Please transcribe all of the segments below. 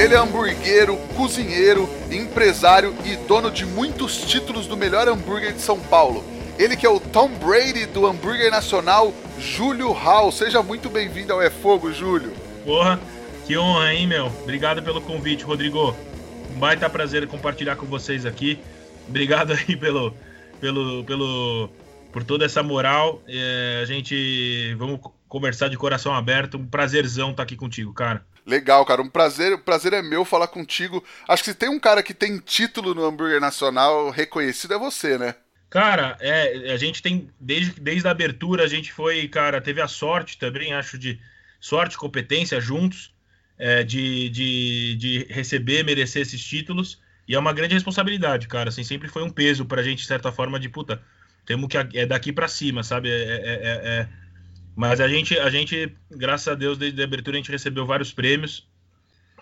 Ele é hamburguero, cozinheiro, empresário e dono de muitos títulos do melhor hambúrguer de São Paulo. Ele que é o Tom Brady do hambúrguer nacional, Júlio Hall. Seja muito bem-vindo ao É Fogo, Júlio. Porra, que honra, hein, meu? Obrigado pelo convite, Rodrigo. Um baita prazer compartilhar com vocês aqui. Obrigado aí pelo, pelo, pelo, por toda essa moral. É, a gente vamos conversar de coração aberto. Um prazerzão estar aqui contigo, cara. Legal, cara. Um prazer, o prazer é meu falar contigo. Acho que se tem um cara que tem título no hambúrguer nacional reconhecido é você, né? Cara, é, a gente tem desde, desde a abertura a gente foi, cara, teve a sorte também, acho de sorte, competência juntos, é, de, de, de receber, merecer esses títulos. E é uma grande responsabilidade, cara. Assim, sempre foi um peso pra gente, de certa forma, de puta, temos que é daqui para cima, sabe? É, é, é, mas a gente, a gente, graças a Deus, desde a abertura a gente recebeu vários prêmios.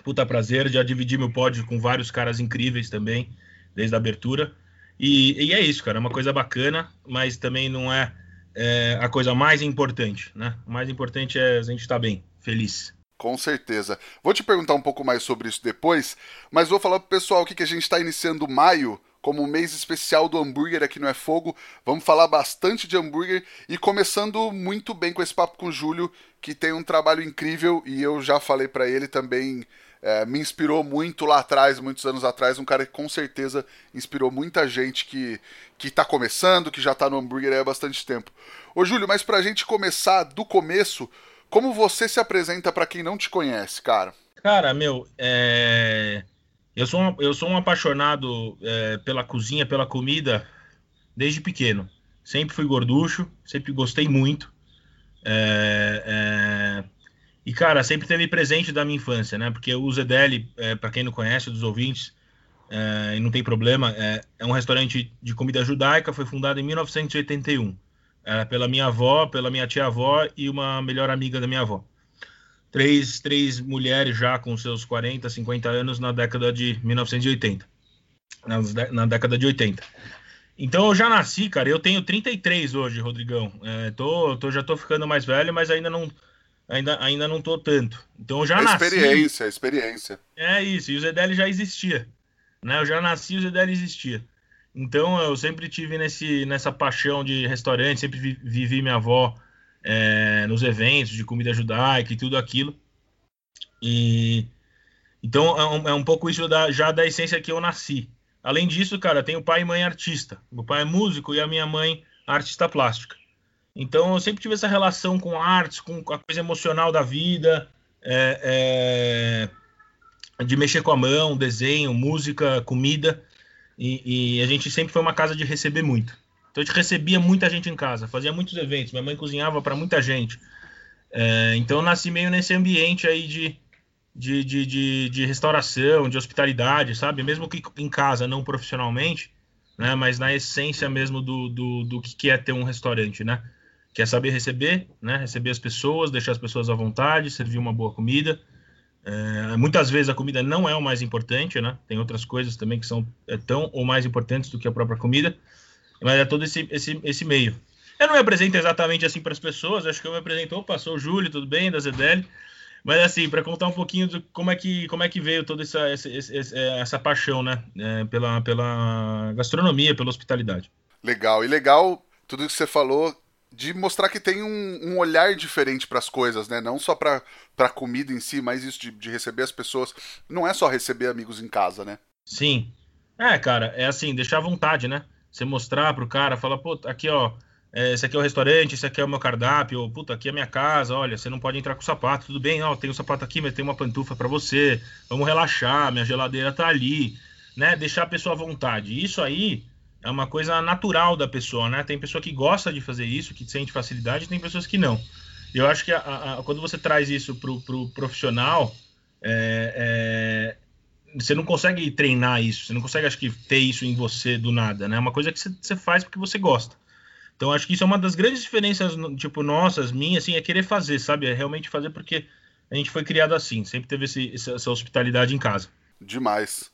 Puta prazer, já dividi meu pódio com vários caras incríveis também, desde a abertura. E, e é isso, cara, é uma coisa bacana, mas também não é, é, a coisa mais importante, né? O mais importante é a gente estar tá bem, feliz. Com certeza. Vou te perguntar um pouco mais sobre isso depois, mas vou falar pro pessoal aqui que a gente está iniciando maio como um mês especial do hambúrguer aqui no É Fogo. Vamos falar bastante de hambúrguer e começando muito bem com esse papo com o Júlio, que tem um trabalho incrível e eu já falei para ele também. É, me inspirou muito lá atrás, muitos anos atrás, um cara que com certeza inspirou muita gente que, que tá começando, que já tá no hambúrguer há bastante tempo. Ô Júlio, mas pra gente começar do começo, como você se apresenta para quem não te conhece, cara? Cara, meu, é... Eu sou um, eu sou um apaixonado é, pela cozinha, pela comida, desde pequeno. Sempre fui gorducho, sempre gostei muito. É, é, e, cara, sempre teve presente da minha infância, né? Porque o ZDL, é, para quem não conhece, dos ouvintes, é, e não tem problema, é, é, um restaurante de comida judaica, foi fundado em 1981. Era pela minha avó, pela minha tia-avó e uma melhor amiga da minha avó três, três mulheres já com seus 40, 50 anos na década de 1980. Na, na década de 80. Então eu já nasci, cara. Eu tenho 33 hoje, Rodrigão. É, tô, tô, já tô ficando mais velho, mas ainda não, ainda, ainda não tô tanto. Então eu já é nasci. Experiência, experiência. É isso. E o ZDL já existia, né? Eu já nasci, o ZDL existia. Então eu sempre tive nesse, nessa paixão de restaurante, sempre vi, vivi minha avó é, nos eventos de comida judaica e tudo aquilo. E então é um, é um pouco isso da, já da essência que eu nasci. Além disso, cara, tenho pai e mãe artista. Meu pai é músico e a minha mãe artista plástica. Então eu sempre tive essa relação com artes, com a coisa emocional da vida, é, é, de mexer com a mão, desenho, música, comida. E, e, a gente sempre foi uma casa de receber muito. Então a gente recebia muita gente em casa, fazia muitos eventos, minha mãe cozinhava para muita gente. É, então eu nasci meio nesse ambiente aí de, de, de, de, de restauração, de hospitalidade, sabe? Mesmo que em casa, não profissionalmente, né? Mas na essência mesmo do, do, do que é ter um restaurante, né? Que é saber receber, né? Receber as pessoas, deixar as pessoas à vontade, servir uma boa comida. É, muitas vezes a comida não é o mais importante, né? Tem outras coisas também que são é, tão ou mais importantes do que a própria comida. Mas é todo esse, esse, esse meio. Eu não me apresento exatamente assim para as pessoas, acho que eu me apresento, opa, sou o Júlio, tudo bem, da ZDL. Mas assim, para contar um pouquinho de como é que, como é que veio toda essa, essa, essa paixão, né? É, pela, pela gastronomia, pela hospitalidade. Legal, e legal tudo que você falou de mostrar que tem um, um olhar diferente para as coisas, né? Não só para a comida em si, mas isso de, de receber as pessoas. Não é só receber amigos em casa, né? Sim. É, cara, é assim, deixar à vontade, né? Você mostrar pro cara, falar, pô, aqui ó, é, esse aqui é o restaurante, esse aqui é o meu cardápio, ou, puta, aqui é a minha casa, olha, você não pode entrar com sapato, tudo bem, ó, tem um sapato aqui, mas tem uma pantufa para você, vamos relaxar, minha geladeira tá ali, né? Deixar a pessoa à vontade. Isso aí é uma coisa natural da pessoa, né? Tem pessoa que gosta de fazer isso, que sente facilidade, tem pessoas que não. Eu acho que a, a, quando você traz isso pro, pro profissional, é, é, você não consegue treinar isso, você não consegue, acho que, ter isso em você do nada, né? É uma coisa que você, faz porque você gosta. Então, acho que isso é uma das grandes diferenças, tipo, nossas, minhas, assim, é querer fazer, sabe? É realmente fazer porque a gente foi criado assim, sempre teve esse, essa hospitalidade em casa. Demais.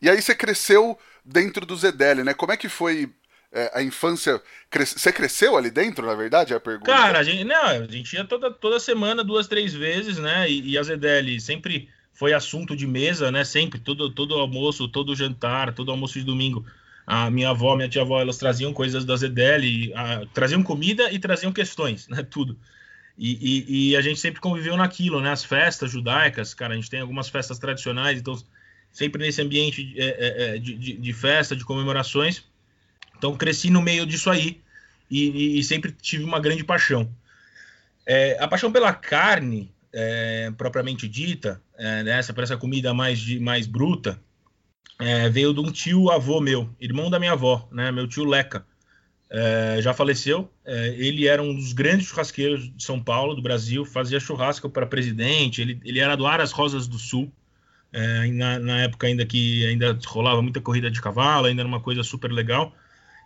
E aí você cresceu dentro do Zedeli, né? Como é que foi é, a infância. Você cresceu ali dentro, na verdade? É a pergunta. Cara, a gente, não, a gente ia toda, toda semana, duas, três vezes, né? E, e a Zedeli sempre foi assunto de mesa, né? Sempre, todo, todo almoço, todo jantar, todo almoço de domingo. A minha avó, minha tia-avó, elas traziam coisas da Zedeli, traziam comida e traziam questões, né? Tudo. E, e, e, a gente sempre conviveu naquilo, né? As festas judaicas, cara, a gente tem algumas festas tradicionais, então sempre nesse ambiente é, é, é de, de, de, festa, de comemorações. Então cresci no meio disso aí e, e sempre tive uma grande paixão. É, a paixão pela carne, é, propriamente dita, é, nessa por essa comida mais, de, mais bruta, é, veio de um tio avô meu, irmão da minha avó, né? Meu tio Leca. É, já faleceu. É, ele era um dos grandes churrasqueiros de São Paulo, do Brasil, fazia churrasco para presidente. Ele, ele era do Aras Rosas do Sul, é, na, na, época ainda que ainda rolava muita corrida de cavalo, ainda era uma coisa super legal.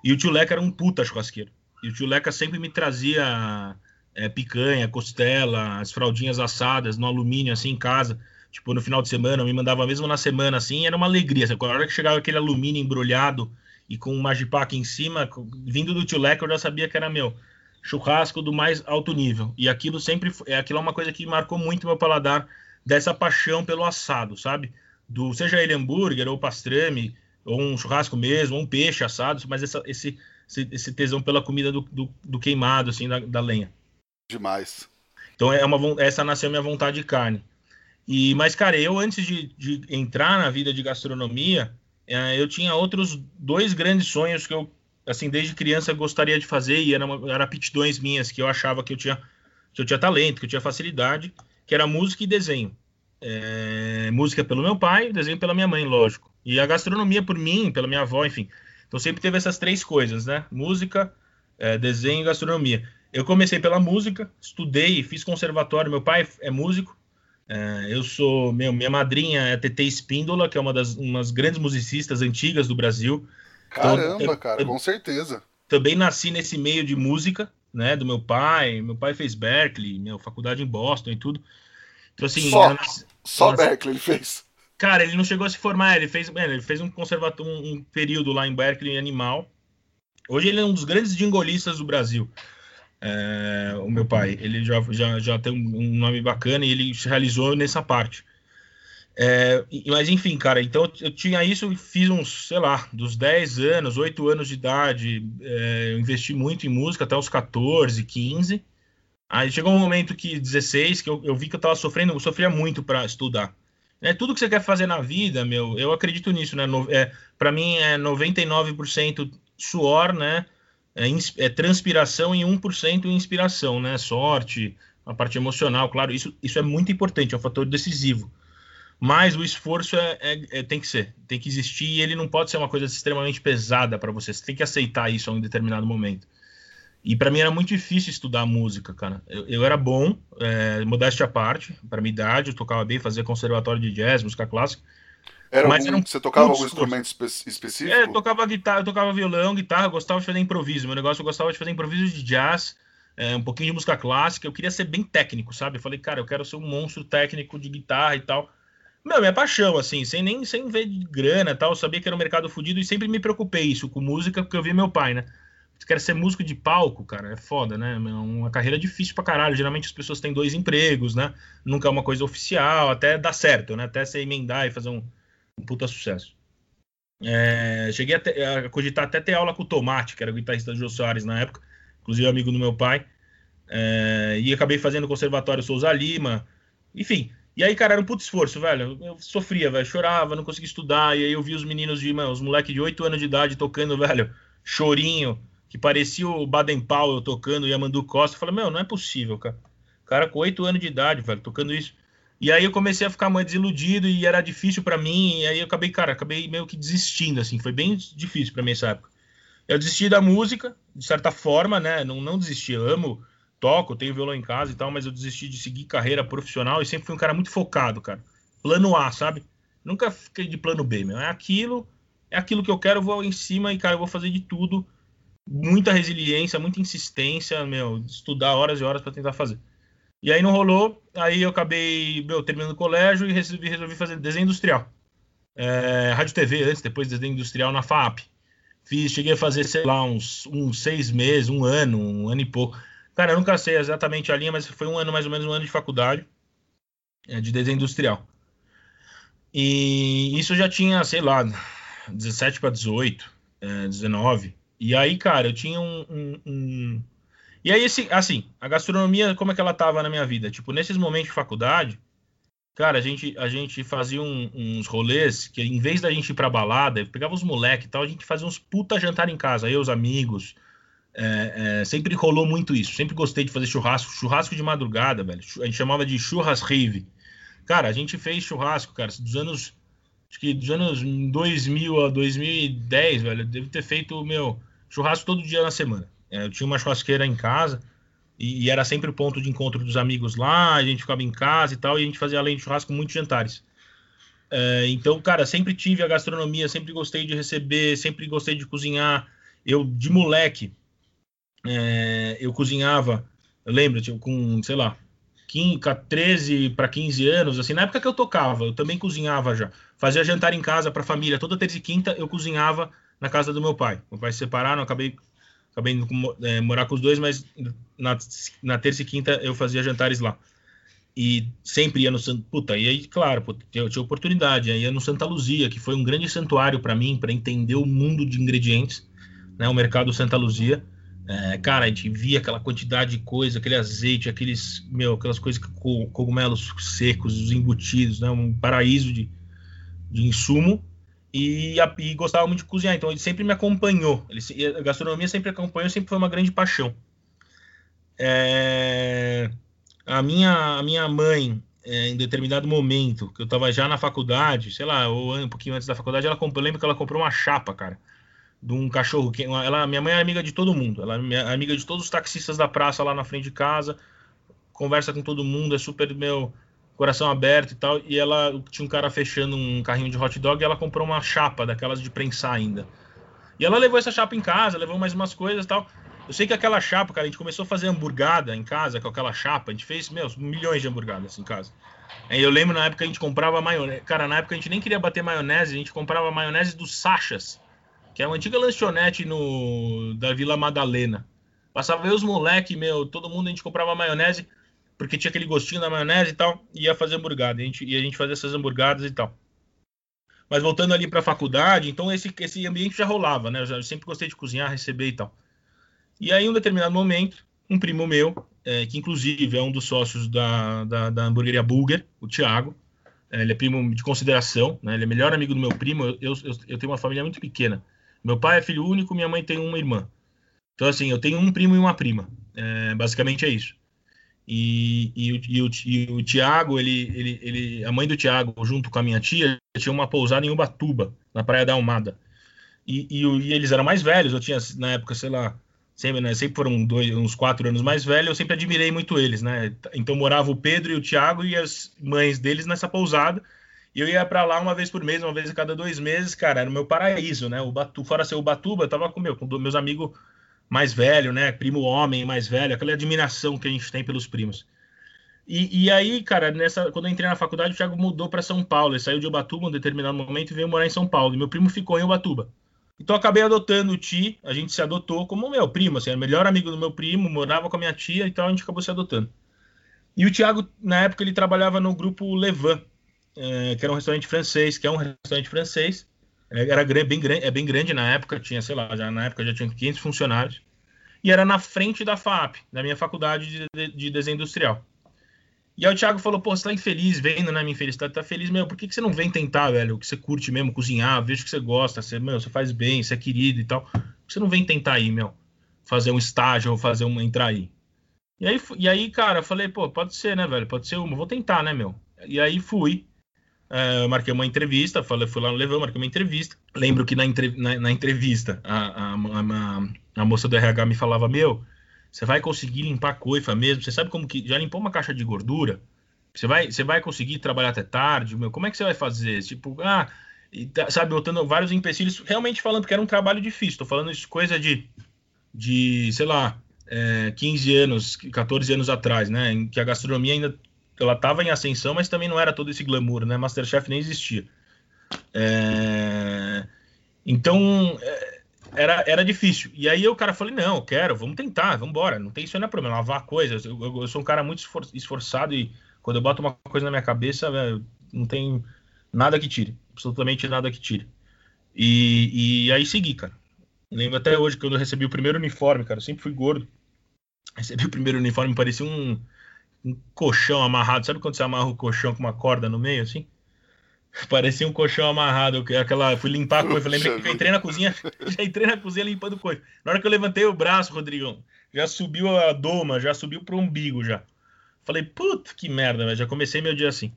E o tio Leca era um puta churrasqueiro. E o tio Leca sempre me trazia é, picanha, costela, as fraldinhas assadas no alumínio, assim, em casa. Tipo, no final de semana, me mandava mesmo na semana, assim, era uma alegria. A hora que chegava aquele alumínio embrulhado e com um magipac em cima, vindo do tio Leca, eu já sabia que era meu churrasco do mais alto nível. E aquilo sempre, é aquilo é uma coisa que marcou muito meu paladar dessa paixão pelo assado, sabe? Do seja ele hambúrguer ou pastrame, ou um churrasco mesmo, ou um peixe assado, mas essa, esse, esse, esse, tesão pela comida do, do, do queimado, assim, da, da, lenha. Demais. Então é uma, essa nasceu minha vontade de carne. E, mas, cara, eu antes de, de entrar na vida de gastronomia, é, eu tinha outros dois grandes sonhos que eu, assim, desde criança gostaria de fazer e eram era aptidões minhas que eu achava que eu tinha que eu tinha talento, que eu tinha facilidade, que era música e desenho. É, música pelo meu pai, desenho pela minha mãe, lógico. E a gastronomia por mim, pela minha avó, enfim. Então sempre teve essas três coisas, né? Música, é, desenho e gastronomia. Eu comecei pela música, estudei, fiz conservatório. Meu pai é músico. É, eu sou. Meu, minha madrinha é a TT Espíndola, que é uma das umas grandes musicistas antigas do Brasil. Então, Caramba, então, cara, eu, com certeza. Também nasci nesse meio de música, né? Do meu pai. Meu pai fez Berkeley, minha faculdade em Boston e tudo. Então, assim. Só, nasci, só Berkeley ele fez. Cara, ele não chegou a se formar, ele fez, ele fez um conservatório, um, um período lá em Berkeley animal. Hoje ele é um dos grandes jingolistas do Brasil. É, o meu pai, ele já, já, já tem um nome bacana e ele se realizou nessa parte. É, mas enfim, cara, então eu tinha isso, fiz uns, sei lá, dos 10 anos, 8 anos de idade, é, investi muito em música até os 14, 15. Aí chegou um momento que 16, que eu, eu vi que eu tava sofrendo, eu sofria muito para estudar. É, tudo que você quer fazer na vida, meu, eu acredito nisso, né? No, é, para mim é 99% suor, né? É, é transpiração e 1% inspiração, né? Sorte, a parte emocional, claro, isso, isso é muito importante, é um fator decisivo. Mas o esforço é, é, é, tem que ser, tem que existir e ele não pode ser uma coisa extremamente pesada para você. Você tem que aceitar isso a um determinado momento. E para mim era muito difícil estudar música, cara. Eu, eu era bom, é, modéstia à parte, para minha idade, eu tocava bem, fazia conservatório de jazz, música clássica. Era mas algum, era um você tocava algum instrumento espe específico? É, eu tocava guitarra, eu tocava violão, guitarra, eu gostava de fazer improviso. Meu negócio eu gostava de fazer improviso de jazz, é, um pouquinho de música clássica. Eu queria ser bem técnico, sabe? Eu falei, cara, eu quero ser um monstro técnico de guitarra e tal. Meu, minha paixão, assim, sem nem sem ver de grana e tal. Eu sabia que era um mercado fodido e sempre me preocupei isso com música, porque eu vi meu pai, né? Você quer ser músico de palco, cara, é foda, né? É uma carreira difícil pra caralho. Geralmente as pessoas têm dois empregos, né? Nunca é uma coisa oficial, até dá certo, né? Até você emendar e fazer um, um puta sucesso. É, cheguei a, ter, a, cogitar até ter aula com o Tomate, que era o guitarrista do Jô Soares na época, inclusive amigo do meu pai. É, e acabei fazendo o Conservatório Souza Lima. Enfim, e aí, cara, era um puto esforço, velho. Eu sofria, velho. Chorava, não conseguia estudar. E aí eu vi os meninos de, mano, os moleques de 8 anos de idade tocando, velho, chorinho, que parecia o Baden Powell tocando e a Mandu Costa. Eu falei, meu, não é possível, cara. Cara com oito anos de idade, velho, tocando isso. E aí eu comecei a ficar mais desiludido e era difícil para mim. E aí eu acabei, cara, acabei meio que desistindo, assim. Foi bem difícil para mim essa época. Eu desisti da música, de certa forma, né? Não, não desisti. Eu amo, toco, tenho violão em casa e tal, mas eu desisti de seguir carreira profissional e sempre fui um cara muito focado, cara. Plano A, sabe? Nunca fiquei de plano B, meu. É aquilo, é aquilo que eu quero, eu vou em cima e, cara, eu vou fazer de tudo. Muita resiliência, muita insistência, meu, estudar horas e horas para tentar fazer. E aí não rolou, aí eu acabei, meu, terminando o colégio e resolvi, resolvi fazer desenho industrial. É, rádio TV antes, depois desenho industrial na FAP. Fiz, cheguei a fazer, sei lá, uns, uns seis meses, um ano, um ano e pouco. Cara, eu nunca sei exatamente a linha, mas foi um ano, mais ou menos um ano de faculdade é, de desenho industrial. E isso já tinha, sei lá, 17 para 18, é, 19. E aí, cara, eu tinha um, um, um... E aí, esse, assim, a gastronomia, como é que ela tava na minha vida? Tipo, nesses momentos de faculdade, cara, a gente, a gente fazia um, uns rolês que, em vez da gente ir pra balada, pegava os moleques e tal, a gente fazia uns puta jantar em casa, eu, os amigos. É, é, sempre rolou muito isso. Sempre gostei de fazer churrasco, churrasco de madrugada, velho. A gente chamava de churras rave. Cara, a gente fez churrasco, cara, dos anos. Acho que dos anos 2000 a 2010, velho. Deve ter feito, meu, churrasco todo dia na semana. É, eu tinha uma churrasqueira em casa e, e, era sempre o ponto de encontro dos amigos lá. A gente ficava em casa e tal, e a gente fazia além de churrasco muitos jantares. É, então, cara, sempre tive a gastronomia, sempre gostei de receber, sempre gostei de cozinhar. Eu, de moleque, é, eu cozinhava, eu lembro, tipo, com, sei lá, 15, 13 para 15 anos, assim, na época que eu tocava, eu também cozinhava já. Fazia jantar em casa para a família, toda terça e quinta eu cozinhava na casa do meu pai. Meu pai se separaram, acabei, acabei indo é, morar com os dois, mas na, na terça e quinta eu fazia jantares lá. E sempre ia no Santo. Puta, e aí, claro, eu tinha oportunidade. Aí ia no Santa Luzia, que foi um grande santuário para mim, para entender o mundo de ingredientes, né? O mercado Santa Luzia. É, cara, a gente via aquela quantidade de coisa, aquele azeite, aqueles, meu, aquelas coisas com cogumelos secos, os embutidos, né? Um paraíso de, de insumo. E, e gostava muito de cozinhar, então ele sempre me acompanhou. Ele, a gastronomia sempre acompanhou, sempre foi uma grande paixão. É, a, minha, a minha mãe, é, em determinado momento, que eu estava já na faculdade, sei lá, ou um pouquinho antes da faculdade, ela comprou, eu lembro que ela comprou uma chapa, cara de um cachorro. Ela, minha mãe é amiga de todo mundo. Ela é amiga de todos os taxistas da praça lá na frente de casa. Conversa com todo mundo, é super meu coração aberto e tal. E ela tinha um cara fechando um carrinho de hot dog e ela comprou uma chapa daquelas de prensar ainda. E ela levou essa chapa em casa, levou mais umas coisas e tal. Eu sei que aquela chapa, cara, a gente começou a fazer hamburgada em casa com aquela chapa. A gente fez, meus, milhões de hamburgadas em casa. Aí eu lembro na época a gente comprava maionese. Cara, na época a gente nem queria bater maionese, a gente comprava maionese dos Sachas que é uma antiga lanchonete no, da Vila Madalena. Passava eu os moleque, meu, todo mundo a gente comprava maionese, porque tinha aquele gostinho da maionese e tal, e ia fazer hamburgada. E a gente, e a gente fazia essas hamburgadas e tal. Mas voltando ali para a faculdade, então esse, esse ambiente já rolava, né? Eu, já, eu sempre gostei de cozinhar, receber e tal. E aí, em um determinado momento, um primo meu, é, que inclusive é um dos sócios da, da, da hamburgueria Bulger, o Thiago, é, ele é primo de consideração, né? Ele é melhor amigo do meu primo. Eu, eu, eu tenho uma família muito pequena. Meu pai é filho único, minha mãe tem uma irmã. Então, assim, eu tenho um primo e uma prima. É, basicamente é isso. E, e, e, o, e o Tiago, ele, ele, ele, a mãe do Tiago, junto com a minha tia, tinha uma pousada em Ubatuba, na Praia da Almada. E, e, e, eles eram mais velhos, eu tinha, na época, sei lá, sempre, né, sempre foram dois, uns quatro anos mais velhos, eu sempre admirei muito eles, né? Então morava o Pedro e o Tiago e as mães deles nessa pousada, e eu ia para lá uma vez por mês, uma vez a cada dois meses, cara, era o meu paraíso, né? O Batu, fora ser o Batuba, eu tava com, meu, com meus amigos mais velhos, né? Primo homem mais velho, aquela admiração que a gente tem pelos primos. E, e aí, cara, nessa, quando eu entrei na faculdade, o Thiago mudou para São Paulo. Ele saiu de Ubatuba em um determinado momento e veio morar em São Paulo. E meu primo ficou em Ubatuba. Então acabei adotando o Ti, a gente se adotou como meu primo, assim, era o melhor amigo do meu primo, morava com a minha tia, então a gente acabou se adotando. E o Thiago, na época, ele trabalhava no grupo Levan, é, que era um restaurante francês, que é um restaurante francês. Era bem, é bem grande na época, tinha, sei lá, já na época já tinha 500 funcionários. E era na frente da FAP, da minha faculdade de, de, de desenho industrial. E aí o Thiago falou, pô, você tá infeliz vendo, né, minha infelicidade, tá feliz, meu, por que, que você não vem tentar, velho, o que você curte mesmo, cozinhar, vejo que você gosta, você, meu, você faz bem, você é querido e tal, por que você não vem tentar aí, meu, fazer um estágio ou fazer um, entrar aí? E aí, e aí cara, eu falei, pô, pode ser, né, velho, pode ser uma, vou tentar, né, meu. E aí fui, Uh, marquei uma entrevista, falei, fui lá no Levão, marquei uma entrevista. Lembro que na, entre, na, na entrevista a, a, a, a, moça do RH me falava: Meu, você vai conseguir limpar a coifa mesmo? Você sabe como que. Já limpou uma caixa de gordura? Você vai, você vai conseguir trabalhar até tarde? Meu, como é que você vai fazer? Tipo, ah, tá, sabe, botando vários empecilhos, realmente falando que era um trabalho difícil. Tô falando isso coisa de, de sei lá, é, 15 anos, 14 anos atrás, né? Em que a gastronomia ainda ela estava em ascensão, mas também não era todo esse glamour, né? Masterchef nem existia. É... Então, é, era, era difícil. E aí o cara falou, não, eu quero, vamos tentar, vamos embora. Não tem isso não é problema, lavar coisas. Eu, eu, eu, sou um cara muito esforçado e quando eu boto uma coisa na minha cabeça, véio, não tem nada que tire. Absolutamente nada que tire. E, e aí segui, cara. Lembro até hoje quando eu recebi o primeiro uniforme, cara. Eu sempre fui gordo. Recebi o primeiro uniforme, parecia um, um colchão amarrado. Sabe quando você amarra o colchão com uma corda no meio, assim? Parecia um colchão amarrado. Aquela, fui limpar a coisa. Lembrei que eu entrei na cozinha, já entrei na cozinha limpando coisa. Na hora que eu levantei o braço, Rodrigão, já subiu a doma, já subiu pro umbigo já. Falei, puta que merda, velho. Já comecei meu dia assim.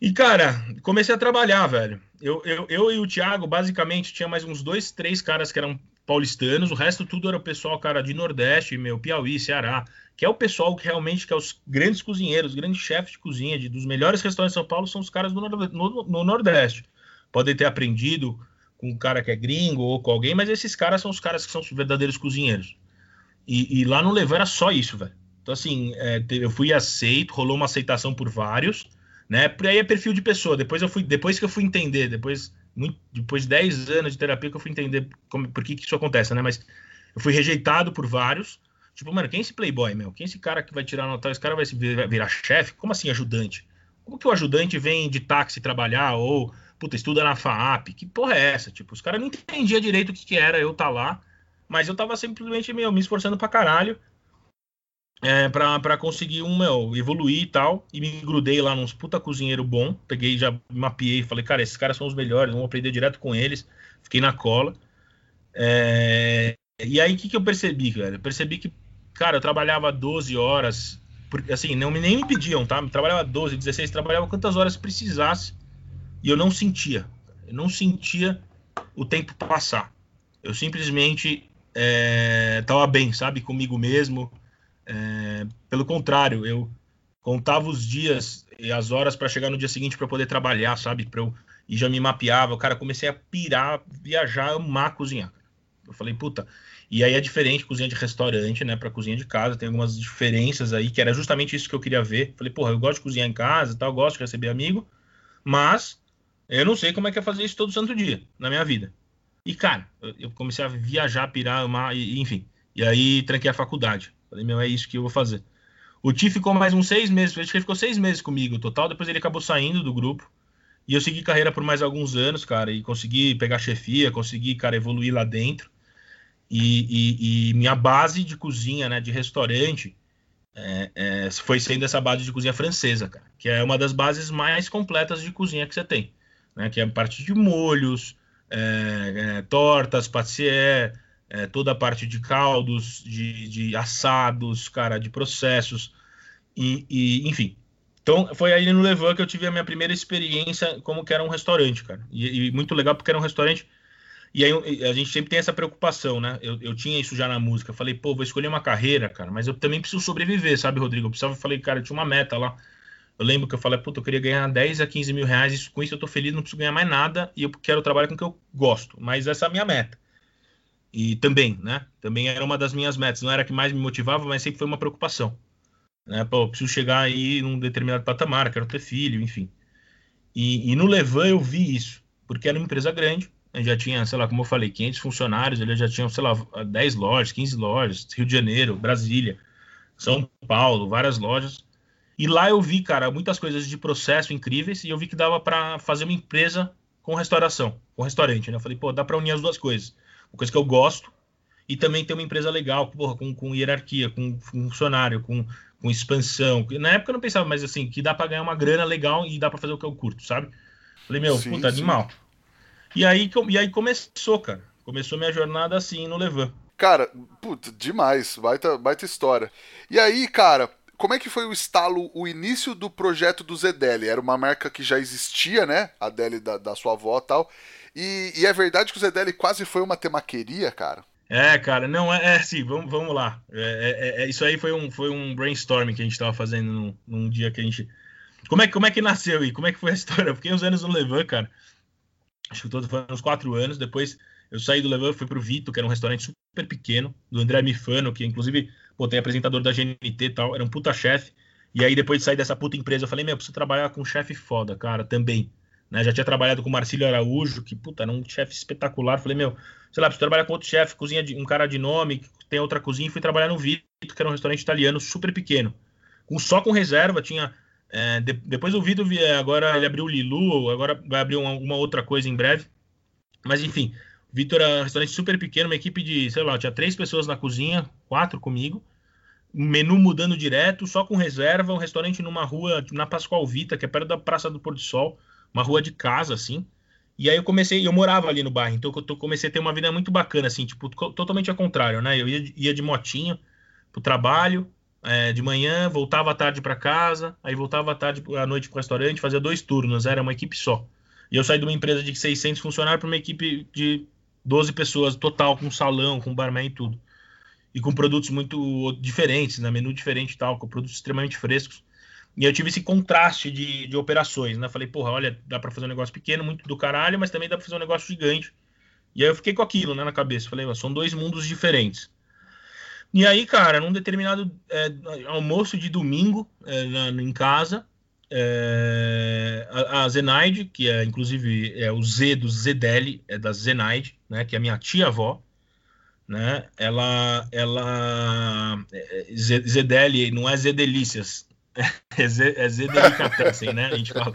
E, cara, comecei a trabalhar, velho. Eu, eu, eu e o Thiago, basicamente, tinha mais uns dois, três caras que eram paulistanos, o resto tudo era o pessoal, cara, de Nordeste, meu, Piauí, Ceará, que é o pessoal que realmente, que é os grandes cozinheiros, os grandes chefes de cozinha, de, dos melhores restaurantes de São Paulo, são os caras do no, no Nordeste. Podem ter aprendido com um cara que é gringo ou com alguém, mas esses caras são os caras que são os verdadeiros cozinheiros. E, e lá no Levan era só isso, velho. Então, assim, é, eu fui aceito, rolou uma aceitação por vários, né? Por aí é perfil de pessoa. Depois eu fui, depois que eu fui entender, depois, muito, depois de 10 anos de terapia que eu fui entender como, por que, que isso acontece, né? Mas eu fui rejeitado por vários. Tipo, mano, quem é esse playboy, meu? Quem é esse cara que vai tirar nota? Esse cara vai, virar, virar chefe? Como assim ajudante? Como que o ajudante vem de táxi trabalhar ou, puta, estuda na FAAP? Que porra é essa? Tipo, os caras não entendiam direito o que, que era eu estar tá lá, mas eu tava simplesmente, meu, me esforçando pra caralho é, para conseguir um, meu, evoluir e tal. E me grudei lá nos puta cozinheiro bom. Peguei, já mapeei, falei, cara, esses caras são os melhores, vamos aprender direto com eles. Fiquei na cola. É, e aí, o que, que eu percebi, cara? Eu percebi que, cara, eu trabalhava 12 horas, porque, assim, não, nem me pediam, tá? Eu trabalhava 12, 16, trabalhava quantas horas precisasse. E eu não sentia. Eu não sentia o tempo passar. Eu simplesmente é, tava bem, sabe? Comigo mesmo pelo contrário, eu contava os dias e as horas para chegar no dia seguinte para poder trabalhar, sabe? Pra eu, e já me mapeava. Cara, comecei a pirar, viajar, amar cozinhar. Eu falei, puta. E aí é diferente cozinha de restaurante, né, para cozinha de casa. Tem algumas diferenças aí, que era justamente isso que eu queria ver. Falei, porra, eu gosto de cozinhar em casa, tal, gosto de receber amigo, mas eu não sei como é que é fazer isso todo santo dia na minha vida. E, cara, eu comecei a viajar, pirar, amar, e, enfim. E aí tranquei a faculdade. Falei, meu, é isso que eu vou fazer. O Ti ficou mais uns seis meses, acho que ele ficou seis meses comigo total, depois ele acabou saindo do grupo. E eu segui carreira por mais alguns anos, cara, e consegui pegar chefia, consegui, cara, evoluir lá dentro. E, e, e minha base de cozinha, né, de restaurante, é, é, foi sendo essa base de cozinha francesa, cara, que é uma das bases mais completas de cozinha que você tem, né, que é a parte de molhos, é, é tortas, patissier, é, toda a parte de caldos, de, de, assados, cara, de processos, e, e, enfim. Então, foi aí no Levan que eu tive a minha primeira experiência como que era um restaurante, cara. E, e muito legal porque era um restaurante. E aí a gente sempre tem essa preocupação, né? Eu, eu tinha isso já na música. Falei, pô, vou escolher uma carreira, cara, mas eu também preciso sobreviver, sabe, Rodrigo? Eu precisava, falei, cara, eu tinha uma meta lá. Eu lembro que eu falei, puta, eu queria ganhar 10 a 15 mil reais, isso, com isso eu tô feliz, não preciso ganhar mais nada, e eu quero trabalhar com o que eu gosto. Mas essa é a minha meta. E também, né? Também era uma das minhas metas. Não era a que mais me motivava, mas sempre foi uma preocupação. Né? Pô, preciso chegar aí num determinado patamar, quero ter filho, enfim. E, e no Levan eu vi isso, porque era uma empresa grande, já tinha, sei lá, como eu falei, 500 funcionários, ele já tinha, sei lá, 10 lojas, 15 lojas, Rio de Janeiro, Brasília, São Paulo, várias lojas. E lá eu vi, cara, muitas coisas de processo incríveis e eu vi que dava para fazer uma empresa com restauração, com restaurante, né? Eu falei, pô, dá para unir as duas coisas uma coisa que eu gosto, e também ter uma empresa legal, porra, com, com hierarquia, com funcionário, com, com expansão. Na época eu não pensava, mas assim, que dá para ganhar uma grana legal e dá para fazer o que eu curto, sabe? Falei, meu, sim, puta, sim. animal. E aí, e aí começou, cara. Começou minha jornada assim no Levan. Cara, puta, demais. Baita, baita história. E aí, cara, como é que foi o estalo, o início do projeto do Zedeli? Era uma marca que já existia, né? A Deli da, da sua avó e tal. E, e é verdade que o Zedeli quase foi uma temaqueria, cara? É, cara, não, é, é sim, vamos, vamos lá. É, é, é, isso aí foi um, foi um brainstorming que a gente estava fazendo num, num, dia que a gente como é, como é que nasceu e como é que foi a história? Eu fiquei uns anos no Levan, cara. Acho que todos foram uns quatro anos. Depois eu saí do Levan, fui pro Vito, que era um restaurante super pequeno, do André Mifano, que inclusive, pô, tem apresentador da GNT e tal, era um puta chefe. E aí, depois de sair dessa puta empresa, eu falei, meu, eu preciso trabalhar com um chefe foda, cara, também. Né? Já tinha trabalhado com o Marcílio Araújo, que, puta, era um chefe espetacular. Falei, meu, sei lá, preciso trabalhar com outro chefe, cozinha de um cara de nome, que tem outra cozinha, e fui trabalhar no Vito, que era um restaurante italiano super pequeno. Com, só com reserva, tinha. É, de, depois o Vitor, agora ele abriu o Lilu, agora vai abrir uma, uma outra coisa em breve. Mas enfim, o Vitor era um restaurante super pequeno, uma equipe de, sei lá, tinha três pessoas na cozinha, quatro comigo menu mudando direto, só com reserva, um restaurante numa rua, na Pascoal Vita, que é perto da Praça do Pôr do Sol, uma rua de casa, assim. E aí eu comecei, eu morava ali no bairro, então eu comecei a ter uma vida muito bacana, assim, tipo, totalmente ao contrário, né? Eu ia, ia de motinho pro trabalho, é, de manhã, voltava à tarde para casa, aí voltava à tarde à noite pro restaurante, fazia dois turnos, era uma equipe só. E eu saí de uma empresa de 600 funcionários para uma equipe de 12 pessoas total, com salão, com barman e tudo e com produtos muito diferentes, né? menu diferente e tal, com produtos extremamente frescos. E eu tive esse contraste de, de operações, né? Falei, porra, olha, dá para fazer um negócio pequeno, muito do caralho, mas também dá para fazer um negócio gigante. E aí eu fiquei com aquilo, né, na cabeça. Falei, são dois mundos diferentes. E aí, cara, num determinado é, almoço de domingo é, na, em casa, é, a, a Zenaide, que é inclusive é o Z do Zedeli, é da Zenaide, né, que é a minha tia-avó, né? Ela, ela é, é, Zedeli não é Zedelícias, é Z, é Z Delicatessen, né? A gente fala.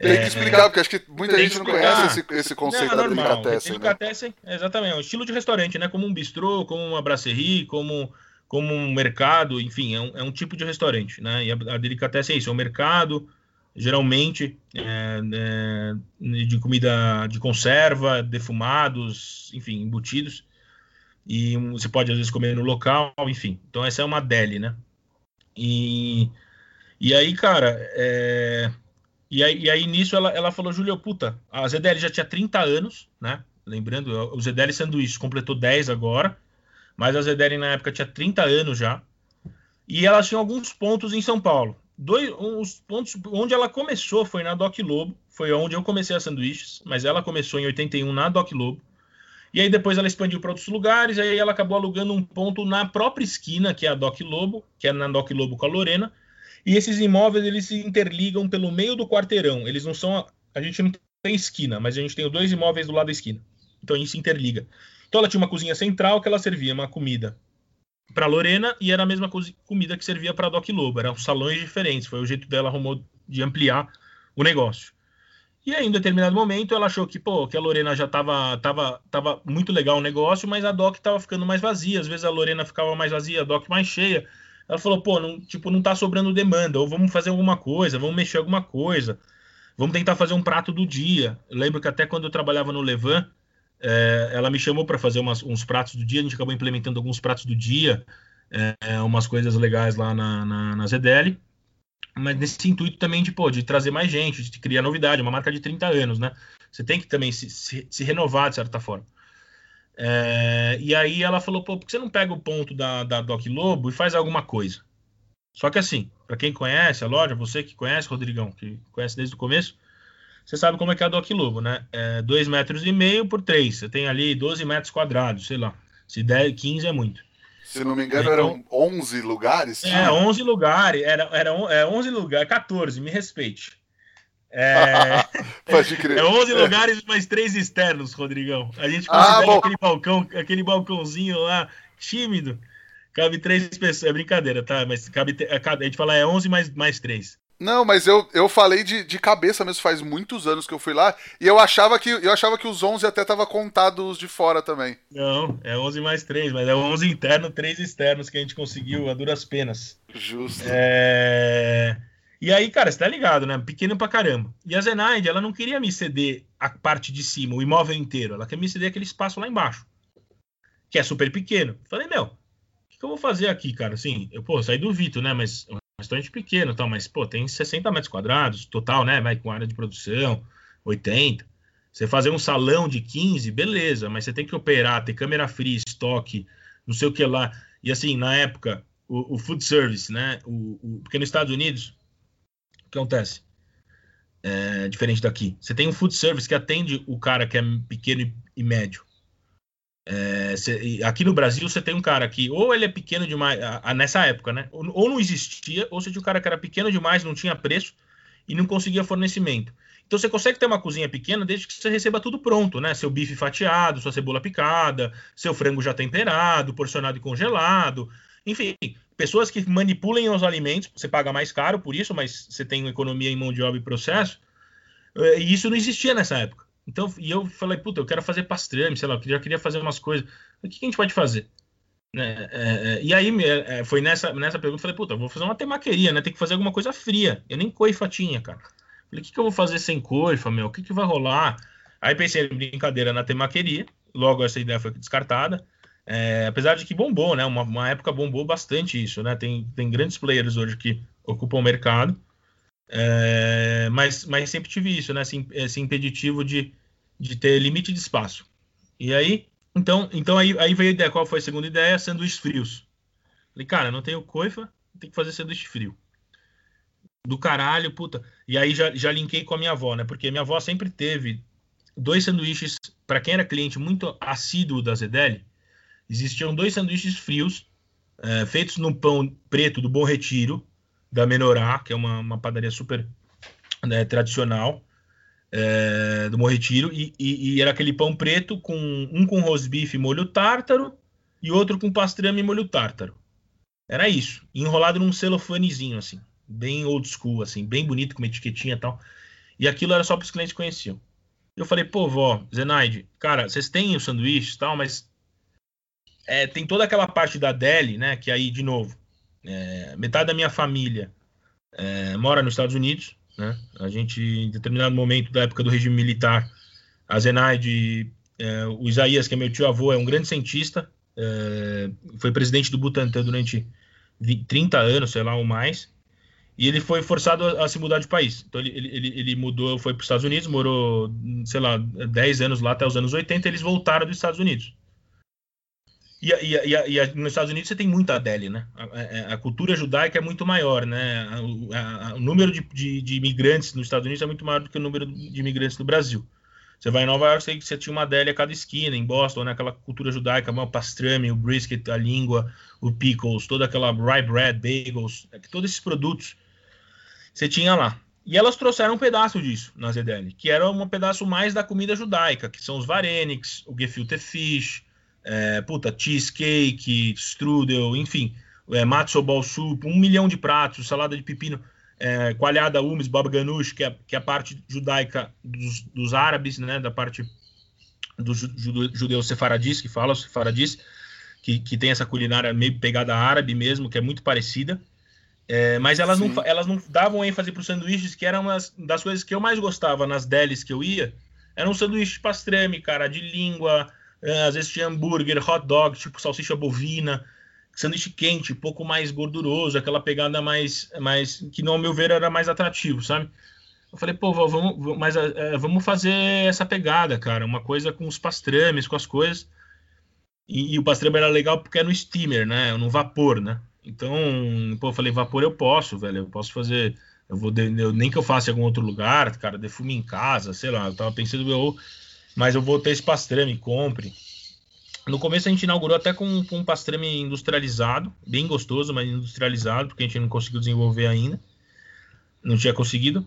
Tem que é, explicar, porque acho que muita gente não conhece esse, esse conceito não, é da delicatessen. Delicatessen, né? exatamente, é um estilo de restaurante, né? Como um bistrô, como uma brasserie, como, como um mercado, enfim, é um, é um tipo de restaurante, né? E a, a delicatessen é isso, é um mercado, geralmente é, é, de comida de conserva, defumados, enfim, embutidos, e você pode às vezes comer no local, enfim. Então essa é uma deli, né? E, e aí, cara, é... e, aí, e aí nisso ela, ela falou, Júlio, puta, a ZDL já tinha 30 anos, né? Lembrando, o ZDL Sanduíche completou 10 agora, mas a ZDL na época tinha 30 anos já. E ela tinha alguns pontos em São Paulo. Dois, os pontos onde ela começou foi na Doc Lobo, foi onde eu comecei a sanduíches, mas ela começou em 81 na Doc Lobo. E aí depois ela expandiu para outros lugares, aí ela acabou alugando um ponto na própria esquina, que é a Doc Lobo, que é na Doc Lobo com a Lorena. E esses imóveis eles se interligam pelo meio do quarteirão. Eles não são. A gente não tem esquina, mas a gente tem dois imóveis do lado da esquina. Então se interliga. Então ela tinha uma cozinha central que ela servia uma comida para Lorena e era a mesma comida que servia para Doc Lobo. Eram salões diferentes. Foi o jeito dela arrumou de ampliar o negócio. E aí, em determinado momento, ela achou que, pô, que a Lorena já tava, tava, tava muito legal o negócio, mas a DOC tava ficando mais vazia. Às vezes a Lorena ficava mais vazia, a DOC mais cheia. Ela falou, pô, não, tipo, não tá sobrando demanda, ou vamos fazer alguma coisa, vamos mexer alguma coisa, vamos tentar fazer um prato do dia. Eu lembro que até quando eu trabalhava no Levan, é, ela me chamou para fazer umas, uns pratos do dia, a gente acabou implementando alguns pratos do dia, é, umas coisas legais lá na, na, na ZDL mas nesse intuito também de, pô, de trazer mais gente, de criar novidade, uma marca de 30 anos, né? Você tem que também se, se, se renovar de certa forma. É, e aí ela falou, pô, por que você não pega o ponto da, da Doc Lobo e faz alguma coisa? Só que assim, para quem conhece a loja, você que conhece, Rodrigão, que conhece desde o começo, você sabe como é que é a Doc Lobo, né? É 2 metros e meio por 3. Você tem ali 12 metros quadrados, sei lá. Se der 15 é muito. Se não me engano, então, eram 11 lugares? É, 11 lugares. Era, era, é 11 lugares, 14, me respeite. É, Pode crer. é 11 mais três 3 externos, Rodrigão. A gente considera ah, aquele balcão, aquele balcãozinho lá, tímido. Cabe três pessoas. É brincadeira, tá? Mas cabe, a gente fala é 11 mais, mais 3. Não, mas eu, eu falei de, de cabeça mesmo, faz muitos anos que eu fui lá, e eu achava que eu achava que os 11 até tava contados de fora também. Não, é 11 mais 3, mas é 11 interno, 3 externos que a gente conseguiu a duras penas. Justo. É... E aí, cara, você tá ligado, né? Pequeno pra caramba. E a Zenaide, ela não queria me ceder a parte de cima, o imóvel inteiro, ela quer me ceder aquele espaço lá embaixo, que é super pequeno. Falei, meu, o que, que eu vou fazer aqui, cara? Assim, eu, pô, saí do Vito, né? Mas restaurante pequeno, tal, mas pô, tem 60 metros quadrados total, né? Vai com área de produção, 80. Você fazer um salão de 15, beleza, mas você tem que operar, ter câmera fria, estoque, não sei o que lá. E assim, na época, o, o food service, né? O, o, porque nos Estados Unidos, que acontece? É, diferente daqui. Você tem um food service que atende o cara que é pequeno e médio. É, cê, aqui no Brasil você tem um cara que ou ele é pequeno demais, a, a, nessa época, né? Ou, ou, não existia, ou você tinha um cara que era pequeno demais, não tinha preço e não conseguia fornecimento. Então você consegue ter uma cozinha pequena desde que você receba tudo pronto, né? Seu bife fatiado, sua cebola picada, seu frango já temperado, porcionado e congelado. Enfim, pessoas que manipulem os alimentos, você paga mais caro por isso, mas você tem economia em mão de obra e processo. Eh, e isso não existia nessa época. Então, e eu falei, puta, eu quero fazer pastrame, sei lá, eu já queria fazer umas coisas. O que a gente pode fazer? É, é, e aí foi nessa, nessa pergunta, eu falei, puta, eu vou fazer uma temaqueria, né? Tem que fazer alguma coisa fria. Eu nem coifa tinha, cara. Falei, o que, que eu vou fazer sem coifa, meu? O que, que vai rolar? Aí pensei brincadeira na temaqueria, logo essa ideia foi descartada. É, apesar de que bombou, né? Uma, uma, época bombou bastante isso, né? Tem, tem grandes players hoje que ocupam o mercado, é, mas, mas sempre tive isso, né? Esse, esse impeditivo de, de ter limite de espaço. E aí, então, então aí, aí veio a ideia. Qual foi a segunda ideia? Sanduíches frios. Falei, cara, não tenho coifa, tem que fazer sanduíche frio do caralho, puta. E aí já, já linkei com a minha avó, né? Porque minha avó sempre teve dois sanduíches, para quem era cliente muito assíduo da Zedeli, existiam dois sanduíches frios, é, feitos no pão preto do Bom Retiro, da Menorá, que é uma, uma padaria super né, tradicional, é, do Bom Retiro, e, e, e, era aquele pão preto com um com rosbife molho tártaro e outro com pastrame molho tártaro. Era isso, enrolado num celofanezinho assim bem old school, assim, bem bonito, com uma etiquetinha e tal. E aquilo era só para os clientes que conheciam. Eu falei, pô, vó, Zenaide, cara, vocês têm o sanduíche e tal, mas é, tem toda aquela parte da Deli, né? Que aí, de novo, é, metade da minha família é, mora nos Estados Unidos, né? A gente, em determinado momento da época do regime militar, a Zenaide, é, o Isaías, que é meu tio avô, é um grande cientista, é, foi presidente do Butantan durante 20, 30 anos, sei lá, ou mais. E ele foi forçado a, a se mudar de país. Então ele, ele, ele mudou, foi para os Estados Unidos, morou, sei lá, 10 anos lá até os anos 80, eles voltaram dos Estados Unidos. E, e, e, e, nos Estados Unidos você tem muita Adele, né? A, a, a, cultura judaica é muito maior, né? A, o número de, de, de, imigrantes nos Estados Unidos é muito maior do que o número de imigrantes no Brasil. Você vai em Nova York, você, você tinha uma Adele a cada esquina, em Boston, né? Aquela cultura judaica, o pastrame, o brisket, a língua, o pickles, toda aquela rye bread, bagels, é todos esses produtos você tinha lá. E elas trouxeram um pedaço disso na ZDL, que era um pedaço mais da comida judaica, que são os varenics, o gefilte fish, é, puta, cheesecake, strudel, enfim, é, matzo ball soup, um milhão de pratos, salada de pepino, é, coalhada hummus, baba ganoush, que é, que é a parte judaica dos, dos árabes, né, da parte dos judeus sefaradis, que falam sefaradis, que, que tem essa culinária meio pegada árabe mesmo, que é muito parecida. É, mas elas não, elas não davam ênfase para os sanduíches, que eram uma das coisas que eu mais gostava nas delis que eu ia. Eram um sanduíches de pastrame, cara, de língua, às vezes tinha hambúrguer, hot dog, tipo salsicha bovina, sanduíche quente, pouco mais gorduroso, aquela pegada mais, mais que, no meu ver, era mais atrativo, sabe? Eu falei, pô, vamos, mas, é, vamos fazer essa pegada, cara, uma coisa com os pastrames, com as coisas. E, e o pastrame era legal porque é no steamer, né? No vapor, né? Então, pô, eu falei, vapor eu posso, velho. Eu posso fazer. Eu vou eu, nem que eu faça em algum outro lugar, cara, defume em casa, sei lá. Eu tava pensando, eu, mas eu vou ter esse pastrame, compre. No começo a gente inaugurou até com, com um pastrame industrializado, bem gostoso, mas industrializado, porque a gente não conseguiu desenvolver ainda. Não tinha conseguido.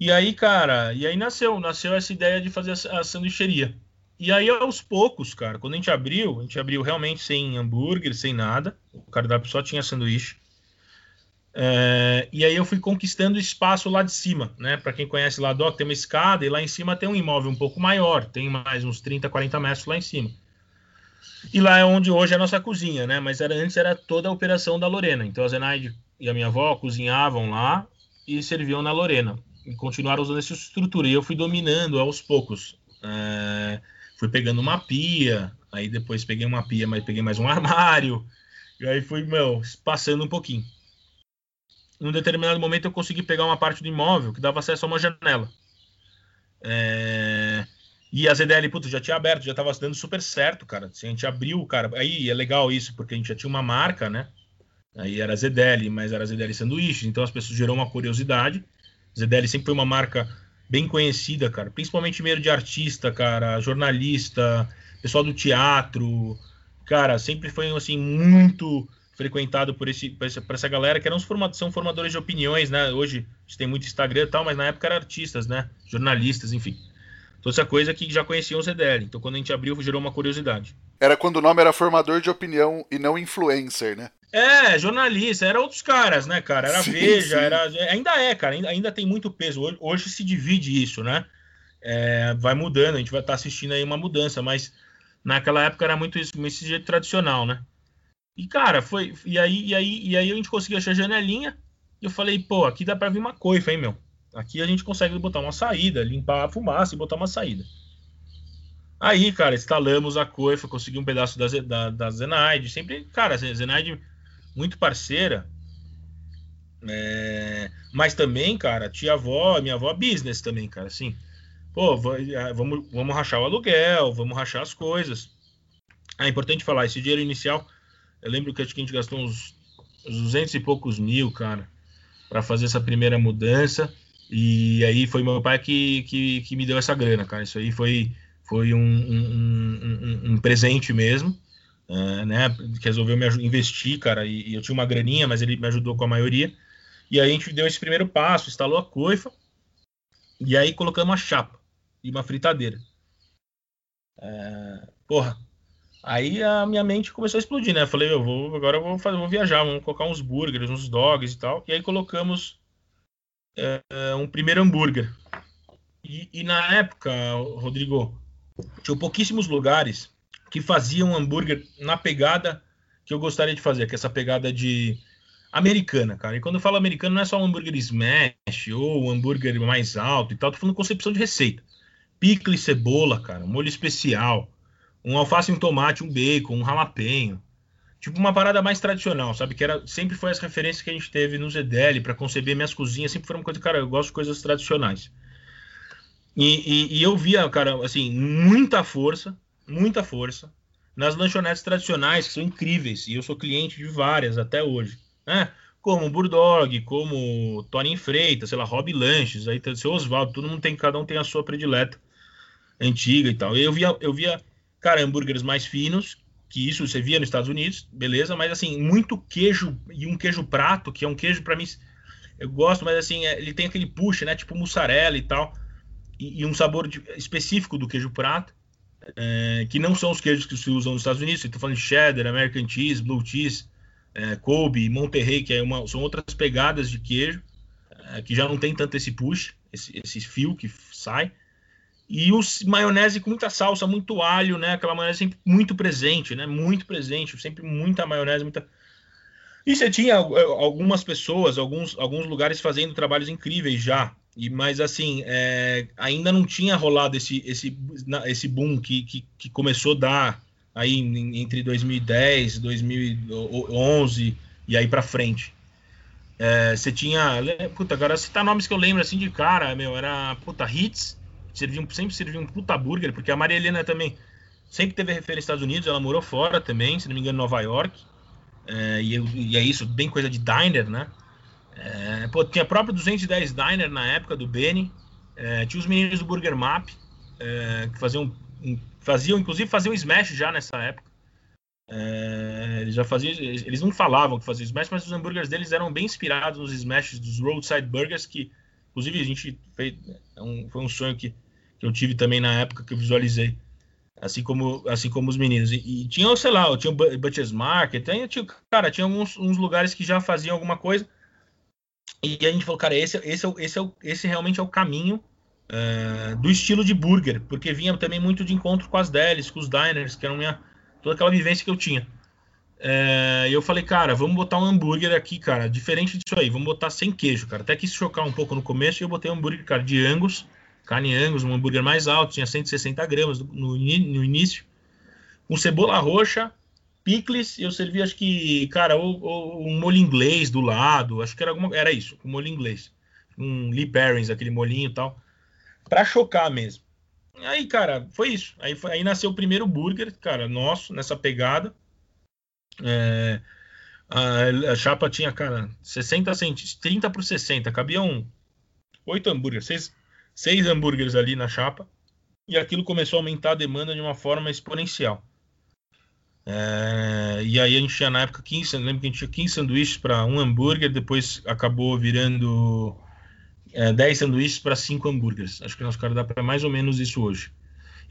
E aí, cara, e aí nasceu, nasceu essa ideia de fazer a, sanduicheria. E aí, aos poucos, cara, quando a gente abriu, a gente abriu realmente sem hambúrguer, sem nada. O cardápio só tinha sanduíche. É, e aí eu fui conquistando espaço lá de cima, né? Para quem conhece lá, Doc, tem uma escada e lá em cima tem um imóvel um pouco maior, tem mais uns 30, 40 metros lá em cima. E lá é onde hoje é a nossa cozinha, né? Mas era, antes era toda a operação da Lorena. Então a Zenaide e a minha avó cozinhavam lá e serviam na Lorena. E continuaram usando essa estrutura. E eu fui dominando aos poucos. É, fui pegando uma pia, aí depois peguei uma pia, mas peguei mais um armário, e aí fui, meu, passando um pouquinho. Num determinado momento eu consegui pegar uma parte do imóvel que dava acesso a uma janela. É... E a ZDL, puto, já tinha aberto, já tava dando super certo, cara. Assim, a gente abriu, cara. Aí é legal isso, porque a gente já tinha uma marca, né? Aí era ZDL, mas era ZDL Sanduíche, então as pessoas gerou uma curiosidade. ZDL sempre foi uma marca bem conhecida, cara, principalmente meio de artista, cara, jornalista, pessoal do teatro, cara, sempre foi assim muito frequentado por esse por essa, por essa galera que eram forma, são formadores de opiniões, né? Hoje a gente tem muito Instagram e tal, mas na época eram artistas, né? Jornalistas, enfim. Toda essa coisa que já conheciam o ZDL. Então quando a gente abriu, gerou uma curiosidade. Era quando o nome era formador de opinião e não influencer, né? É, jornalista, era outros caras, né, cara? Era sim, Veja, sim. era. Ainda é, cara, ainda, ainda tem muito peso. Hoje, hoje se divide isso, né? É, vai mudando, a gente vai estar tá assistindo aí uma mudança, mas naquela época era muito esse, esse jeito tradicional, né? E, cara, foi. E aí, e aí, e aí a gente conseguiu achar a janelinha. E eu falei, pô, aqui dá pra vir uma coifa, hein, meu? Aqui a gente consegue botar uma saída, limpar a fumaça e botar uma saída. Aí, cara, instalamos a coifa, consegui um pedaço da, da, da Zenaide. Sempre, cara, Zenaide muito parceira. É... Mas também, cara, tia avó, minha avó business também, cara, assim. Pô, vamos, vamos rachar o aluguel, vamos rachar as coisas. É importante falar, esse dinheiro inicial, eu lembro que a gente gastou uns, uns 200 e poucos mil, cara, para fazer essa primeira mudança. E aí foi meu pai que, que, que me deu essa grana, cara. Isso aí foi, foi um, um, um, um presente mesmo uh, né? Resolveu me investir, cara, e, e, eu tinha uma graninha, mas ele me ajudou com a maioria. E aí a gente deu esse primeiro passo, instalou a coifa, e aí colocamos uma chapa e uma fritadeira. Uh, porra, aí a minha mente começou a explodir, né? Eu falei, eu vou, agora eu vou, fazer, vou viajar, vamos colocar uns burgers, uns dogs e tal. E aí colocamos uh, um primeiro hambúrguer. E, e, na época, Rodrigo, tinha pouquíssimos lugares que faziam hambúrguer na pegada que eu gostaria de fazer, que é essa pegada de americana, cara. E quando eu falo americano, não é só um hambúrguer smash ou um hambúrguer mais alto e tal, tô falando concepção de receita. Picle e cebola, cara, molho especial, um alface, um tomate, um bacon, um jalapeño. Tipo uma parada mais tradicional, sabe? Que era sempre foi as referências que a gente teve no ZDL para conceber minhas cozinhas, sempre foram coisa, cara, eu gosto de coisas tradicionais. E, e, e eu via, cara, assim, muita força, muita força nas lanchonetes tradicionais, que são incríveis, e eu sou cliente de várias até hoje, né? Como Burdog, como Tony Freitas, sei lá, Rob Lanches, aí seu Oswaldo, todo mundo tem, cada um tem a sua predileta antiga e tal. Eu via, eu via, cara, hambúrgueres mais finos, que isso você via nos Estados Unidos, beleza, mas assim, muito queijo e um queijo prato, que é um queijo para mim eu gosto, mas assim, é, ele tem aquele push, né, tipo mussarela e tal, e, e um sabor de, específico do queijo prato é, que não são os queijos que se usam nos Estados Unidos. Estou falando de cheddar, American cheese, blue cheese, é, Kobe, Monterrey, que é uma, são outras pegadas de queijo é, que já não tem tanto esse push, esse, esse fio que sai. E os maionese com muita salsa, muito alho, né? Aquela maionese sempre muito presente, né? Muito presente, sempre muita maionese, muita. E você tinha algumas pessoas, alguns, alguns lugares fazendo trabalhos incríveis já. E, mas assim, é, ainda não tinha rolado esse, esse, esse boom que, que, que começou a dar aí entre 2010 2011 e aí para frente. É, você tinha. Puta, agora citar nomes que eu lembro assim de cara, meu, era puta Hits, servia, sempre servia um puta burger, porque a Maria Helena também sempre teve referência nos Estados Unidos, ela morou fora também, se não me engano, em Nova York. É, e, e, é isso, bem coisa de diner, né? É, pô, tinha próprio 210 Diner na época do Benny. É, tinha os meninos do Burger Map, é, que faziam, faziam, inclusive faziam Smash já nessa época. É, eles já faziam, eles não falavam que faziam Smash, mas os hambúrgueres deles eram bem inspirados nos Smashes dos Roadside Burgers, que inclusive a gente fez, é um, foi um sonho que, que eu tive também na época que eu visualizei assim como assim como os meninos. E, e tinha, sei lá, tinha o Butcher's Market, tinha, cara, tinha alguns uns lugares que já faziam alguma coisa, e a gente falou, cara, esse, esse, é esse, é esse realmente é o caminho uh, do estilo de burger, porque vinha também muito de encontro com as delis, com os diners, que eram minha, toda aquela vivência que eu tinha. Uh, e eu falei, cara, vamos botar um hambúrguer aqui, cara, diferente disso aí, vamos botar sem queijo, cara. Até quis chocar um pouco no começo eu botei um hambúrguer, cara, de Angus, carne Angus, um hambúrguer mais alto, tinha 160 gramas no, no início, com cebola roxa, picles, eu servi, acho que, cara, ou, ou, um molho inglês do lado, acho que era alguma, era isso, um molho inglês, um Lee Perrins, aquele molhinho e tal, para chocar mesmo. Aí, cara, foi isso. Aí, foi, aí nasceu o primeiro burger, cara, nosso, nessa pegada. É, a, a, chapa tinha, cara, 60 centímetros, 30 por 60, cabia um, oito hambúrgueres, seis, seis hambúrgueres ali na chapa, e aquilo começou a aumentar a demanda de uma forma exponencial. É, e aí a gente tinha na época 15, lembro que a gente tinha 15 sanduíches para um hambúrguer, depois acabou virando é, 10 sanduíches para 5 hambúrgueres. Acho que nosso cardápio é mais ou menos isso hoje.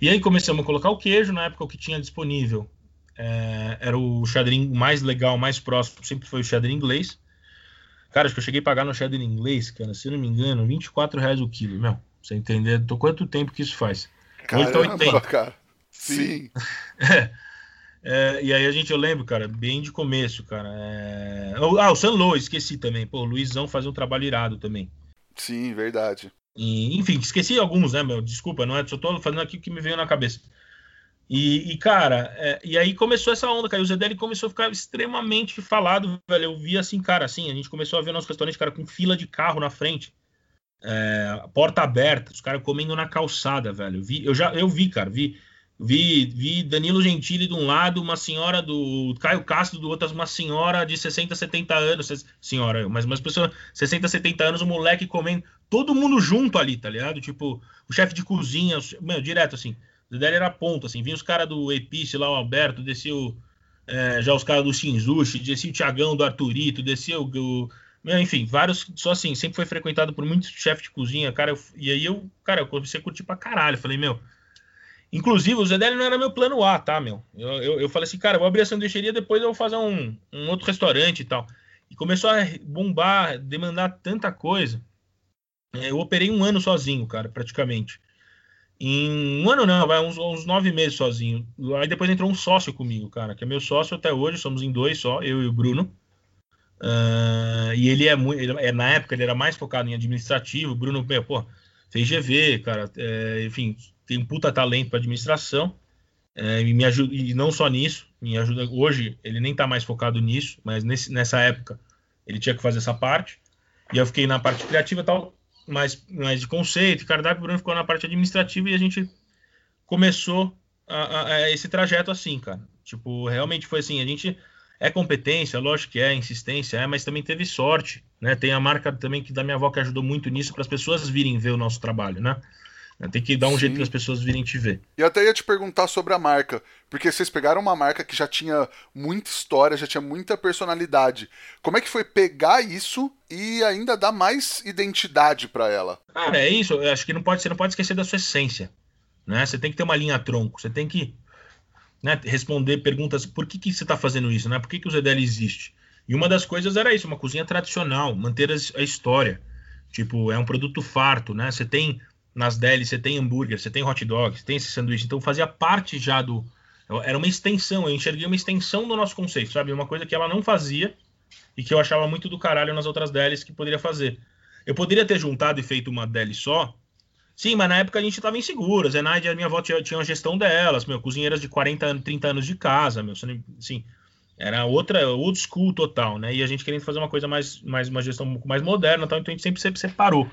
E aí começamos a colocar o queijo, na época o que tinha disponível é, era o cheddar mais legal, mais próximo, sempre foi o cheddar inglês. Cara, acho que eu cheguei a pagar no cheddar inglês, cara, se não me engano, 24 reais o quilo, meu. Você entender tô quanto tempo que isso faz? Caramba, Hoje tá 80. cara. Sim. é. É, e aí a gente, eu lembro, cara, bem de começo, cara. É... Ah, o San Lo, esqueci também. Pô, o Luizão fazia um trabalho irado também. Sim, verdade. E, enfim, esqueci alguns, né, meu? Desculpa, não é? Só tô fazendo aqui o que me veio na cabeça. E, e cara, é, e aí começou essa onda, cara. E o ZDL começou a ficar extremamente falado, velho. Eu vi assim, cara, assim, a gente começou a ver nosso restaurante, cara, com fila de carro na frente. É, porta aberta, os caras comendo na calçada, velho. Vi, eu já eu vi, cara, vi Vi, vi Danilo Gentili de um lado, uma senhora do Caio Castro do outro, uma senhora de 60, 70 anos, senhora, mas umas pessoas 60, 70 anos, um moleque comendo, todo mundo junto ali, tá ligado? Tipo, o chefe de cozinha, meu, direto assim. Dele era ponto, assim, vinha os caras do Epice lá, o Alberto, descia o, é, já os caras do Shinzushi, descia o Tiagão do Arturito, descia o, enfim, vários, só assim, sempre foi frequentado por muitos chefes de cozinha, cara, eu, e aí eu, cara, eu comecei a curtir pra caralho, falei, meu, Inclusive, o Zedeli não era meu plano A, tá, meu? Eu, eu, eu, falei assim, cara, vou abrir a sanduicheria, depois eu vou fazer um, um outro restaurante e tal. E começou a bombar, demandar tanta coisa. É, eu operei um ano sozinho, cara, praticamente. Em um ano não, vai uns, uns nove meses sozinho. Aí depois entrou um sócio comigo, cara, que é meu sócio até hoje, somos em dois só, eu e o Bruno. Uh, e ele é muito, ele, é, na época ele era mais focado em administrativo. Bruno, meu, pô, fez GV, cara, é, enfim, tem um puta talento para administração. É, e me ajuda, e não só nisso, me ajuda. Hoje ele nem está mais focado nisso, mas nesse, nessa época ele tinha que fazer essa parte. E eu fiquei na parte criativa tal, mais, mais de conceito, cardápio, Bruno ficou na parte administrativa e a gente começou a, a, a esse trajeto assim, cara. Tipo, realmente foi assim, a gente é competência, lógico que é, insistência, é, mas também teve sorte, né? Tem a marca também que da minha avó que ajudou muito nisso para as pessoas virem ver o nosso trabalho, né? Tem que dar um Sim. jeito para as pessoas virem te ver. E até ia te perguntar sobre a marca, porque vocês pegaram uma marca que já tinha muita história, já tinha muita personalidade. Como é que foi pegar isso e ainda dar mais identidade para ela? Cara, é isso. Eu acho que não pode, você não pode esquecer da sua essência, né? Você tem que ter uma linha tronco. Você tem que né, responder perguntas. Por que, que você está fazendo isso, né? Por que, que o ZDL existe? E uma das coisas era isso, uma cozinha tradicional, manter a história. Tipo, é um produto farto, né? Você tem nas delis você tem hambúrguer, você tem hot dog, você tem esse sanduíche, então fazia parte já do. Era uma extensão, eu enxerguei uma extensão do nosso conceito, sabe? Uma coisa que ela não fazia e que eu achava muito do caralho nas outras delis que poderia fazer. Eu poderia ter juntado e feito uma deli só, sim, mas na época a gente estava inseguro. A Zenaide e a minha avó tinha, tinha uma gestão delas, meu, cozinheiras de 40 anos, 30 anos de casa, meu, assim, era outra, old school total, né? E a gente querendo fazer uma coisa mais, mais uma gestão mais moderna, tal, então a gente sempre, sempre separou.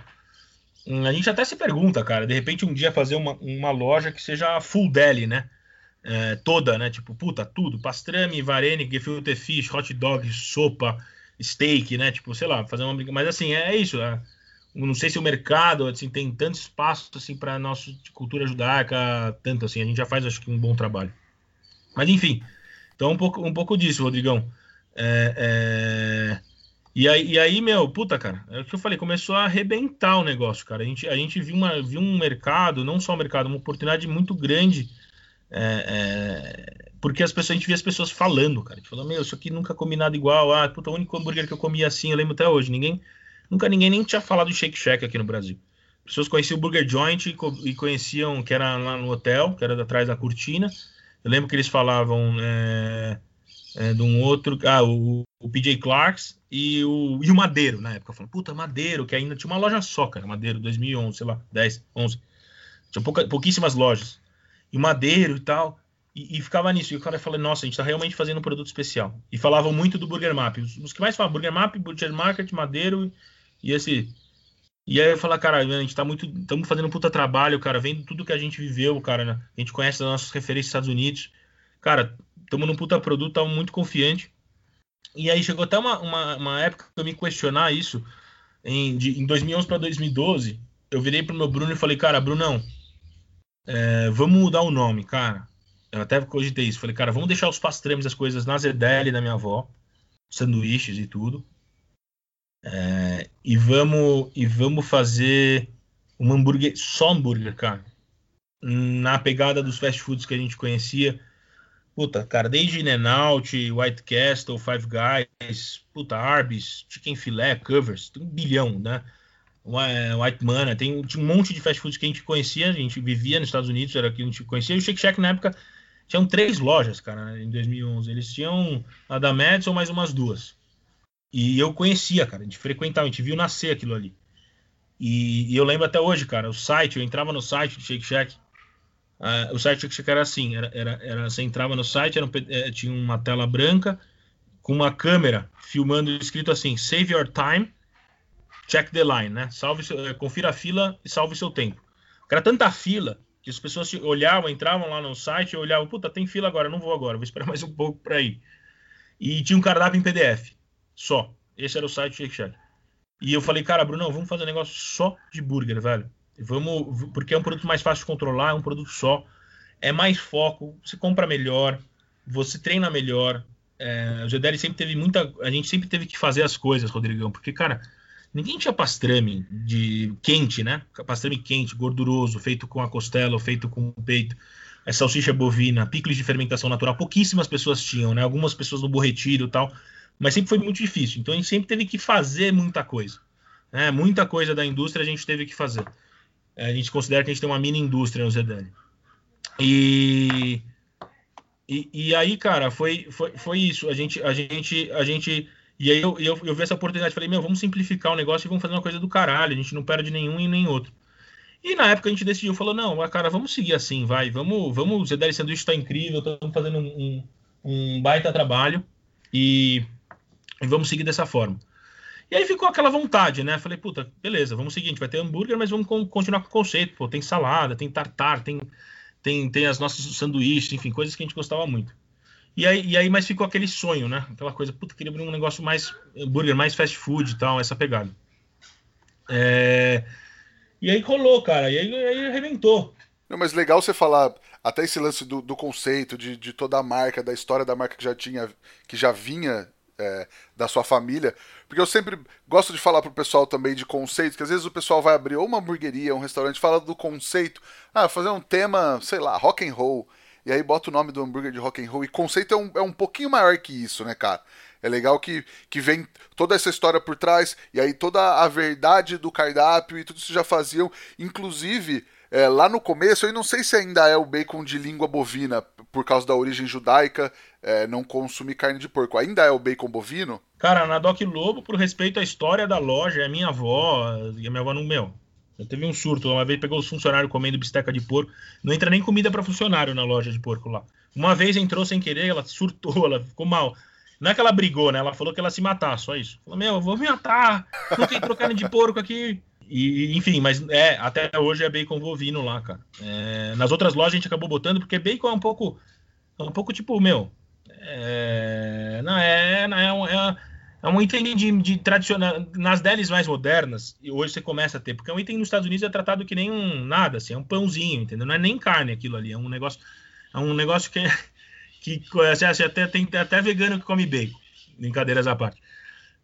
A gente até se pergunta, cara, de repente um dia fazer uma, uma loja que seja full deli, né? É, toda, né? Tipo, puta, tudo. Pastrame, varene, gefilte fish, hot dog, sopa, steak, né? Tipo, sei lá, fazer uma Mas assim, é, é isso. É, não sei se o mercado assim, tem tanto espaço assim para nossa cultura judaica, tanto assim. A gente já faz, acho que, um bom trabalho. Mas enfim, então um pouco, um pouco disso, Rodrigão. É, é... E aí, e aí, meu, puta, cara, é o que eu falei, começou a arrebentar o negócio, cara. A gente, a gente viu, uma, viu um mercado, não só um mercado, uma oportunidade muito grande, é, é, porque as pessoas, a gente via as pessoas falando, cara. A gente falou, meu, isso aqui nunca comi nada igual. Ah, puta, o único hambúrguer que eu comi assim, eu lembro até hoje. Ninguém, nunca ninguém nem tinha falado de Shake Shack aqui no Brasil. As pessoas conheciam o Burger Joint e, conheciam que era lá no hotel, que era atrás da cortina. Eu lembro que eles falavam é, é, de um outro, ah, o, o PJ Clarks e o, e o Madeiro, na época. Falando, puta, Madeiro, que ainda tinha uma loja só, cara, Madeiro, 2011, sei lá, 10, 11. Tinha pouca, pouquíssimas lojas. E Madeiro e tal. E, e, ficava nisso. E o cara falou, nossa, a gente tá realmente fazendo um produto especial. E falavam muito do Burger Map. Os, os que mais falavam, Burger Map, Burger Market, Madeiro e esse... E aí eu falei, cara, a gente tá muito... Estamos fazendo um puta trabalho, cara, vendo tudo que a gente viveu, cara, né? A gente conhece as nossas referências dos Estados Unidos. Cara, estamos num puta produto, estamos muito confiante. E aí chegou até uma, uma, uma, época que eu me questionar isso. em, de, em 2011 para 2012, eu virei pro meu Bruno e falei, cara, Brunão, é, vamos mudar o nome, cara. Eu até cogitei isso. Falei, cara, vamos deixar os pastramos, as coisas na ZDL da minha avó, sanduíches e tudo. É, e vamos e vamos fazer um hambúrguer, só hambúrguer, cara. Na pegada dos fast foods que a gente conhecia. Puta, cara, desde In-N-Out, White Castle, Five Guys, puta, Arby's, Chicken Filé, Covers, tem um bilhão, né? White Mana, tem um monte de fast foods que a gente conhecia, a gente vivia nos Estados Unidos, era que a gente conhecia. E o Shake Shack na época tinham três lojas, cara, em 2011. Eles tinham a da Madison mais umas duas. E eu conhecia, cara, a gente frequentava, a gente viu nascer aquilo ali. E, e eu lembro até hoje, cara, o site, eu entrava no site do Shake Shack, uh, o site do Shake Shack era assim, era, era, era, você entrava no site, era um, é, tinha uma tela branca com uma câmera filmando escrito assim, save your time, check the line, né? Salve, eh, confira a fila e salve seu tempo. Era tanta fila que as pessoas olhavam, entravam lá no site e olhavam, puta, tem fila agora, não vou agora, vou esperar mais um pouco para ir. E tinha um cardápio em PDF, só. Esse era o site Shake Shack. E eu falei, cara, Bruno, vamos fazer um negócio só de burger, velho. Vamos, porque é um produto mais fácil de controlar, é um produto só, é mais foco, você compra melhor, você treina melhor. É, o GDL sempre teve muita, a gente sempre teve que fazer as coisas, Rodrigão, porque cara, ninguém tinha pastrame de quente, né? Pastrame quente, gorduroso, feito com a costela, feito com o peito. É salsicha bovina, picles de fermentação natural. Pouquíssimas pessoas tinham, né? Algumas pessoas no borretiro e tal. Mas sempre foi muito difícil. Então a gente sempre teve que fazer muita coisa. Né? Muita coisa da indústria a gente teve que fazer. A gente considera que a gente tem uma mini indústria no Zedane. E, e, e aí, cara, foi, foi, foi isso. A gente, a gente, a gente e aí eu, eu, eu vi essa oportunidade, falei, meu, vamos simplificar o negócio e vamos fazer uma coisa do caralho, a gente não perde nenhum e nem outro. E na época a gente decidiu, falou, não, cara, vamos seguir assim, vai, vamos, vamos, o ZDL Sanduíche está incrível, estamos fazendo um, um, baita trabalho e, e, vamos seguir dessa forma. E aí ficou aquela vontade, né? Falei, puta, beleza, vamos gente vai ter hambúrguer, mas vamos continuar com o conceito, pô, tem salada, tem tartar, tem, tem, tem as nossas sanduíches, enfim, coisas que a gente gostava muito. E aí, e aí, mas ficou aquele sonho, né? Aquela coisa, puta, queria abrir um negócio mais hambúrguer, mais fast food e tal, essa pegada. É... E aí rolou, cara, e aí, aí arrebentou. Não, mas legal você falar até esse lance do, do conceito, de, de toda a marca, da história da marca que já tinha, que já vinha é, da sua família. Porque eu sempre gosto de falar pro pessoal também de conceito, que às vezes o pessoal vai abrir ou uma hamburgueria, um restaurante, fala do conceito. Ah, fazer um tema, sei lá, rock and roll e aí bota o nome do hambúrguer de rock and roll. E conceito é um, é um pouquinho maior que isso, né, cara? É legal que, que vem toda essa história por trás, e aí toda a verdade do cardápio e tudo isso já faziam. Inclusive, é, lá no começo, eu não sei se ainda é o bacon de língua bovina, por causa da origem judaica, é, não consumir carne de porco. Ainda é o bacon bovino? Cara, na Doc Lobo, por respeito à história da loja, é minha avó, e a minha avó não, meu, eu teve um surto. Uma vez pegou os funcionários comendo bisteca de porco. Não entra nem comida para funcionário na loja de porco lá. Uma vez entrou sem querer, ela surtou, ela ficou mal. Não é que ela brigou, né? Ela falou que ela se matar, só isso. Falou, meu, eu vou me matar. Não tem trocando de porco aqui. E, enfim, mas é, até hoje é bacon bovino lá, cara. É, nas outras lojas a gente acabou botando, porque bacon é um pouco. É um pouco tipo, meu. É, não, é, não, é, é, é um item de, de tradicional. Nas delis mais modernas, e hoje você começa a ter, porque é um item nos Estados Unidos é tratado que nem um nada, assim, é um pãozinho, entendeu? Não é nem carne aquilo ali, é um negócio. É um negócio que, que assim, até, tem até vegano que come bacon. Brincadeiras à parte.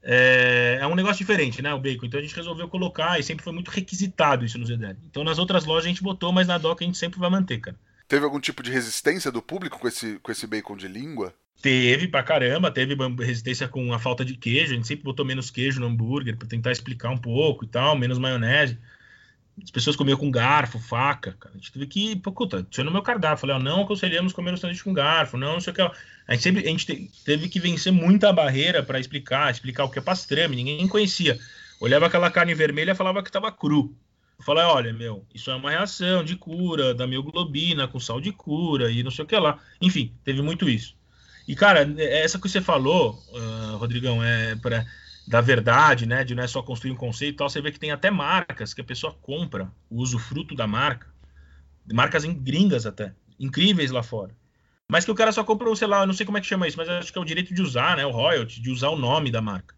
É, é, um negócio diferente, né? O bacon. Então a gente resolveu colocar e sempre foi muito requisitado isso no ZDL. Então nas outras lojas a gente botou, mas na DOC a gente sempre vai manter, cara. Teve algum tipo de resistência do público com esse, com esse bacon de língua? Teve pra caramba, teve resistência com a falta de queijo. A gente sempre botou menos queijo no hambúrguer para tentar explicar um pouco e tal, menos maionese. As pessoas comiam com garfo, faca. Cara. A gente teve que, puta, tinha no meu cardápio. Falei, ó, não aconselhamos comer o sanduíche com garfo, não, não sei o que. A gente, sempre, a gente teve que vencer muita barreira para explicar, explicar o que é pastrame, ninguém conhecia. Olhava aquela carne vermelha e falava que estava cru. Eu falei, olha, meu, isso é uma reação de cura da mioglobina com sal de cura e não sei o que lá. Enfim, teve muito isso. E, cara, essa que você falou, uh, Rodrigão, é para da verdade, né? De não é só construir um conceito e tal, você vê que tem até marcas que a pessoa compra o usufruto da marca, marcas gringas até, incríveis lá fora. Mas que o cara só compra, sei lá, eu não sei como é que chama isso, mas acho que é o direito de usar, né? O royalty, de usar o nome da marca.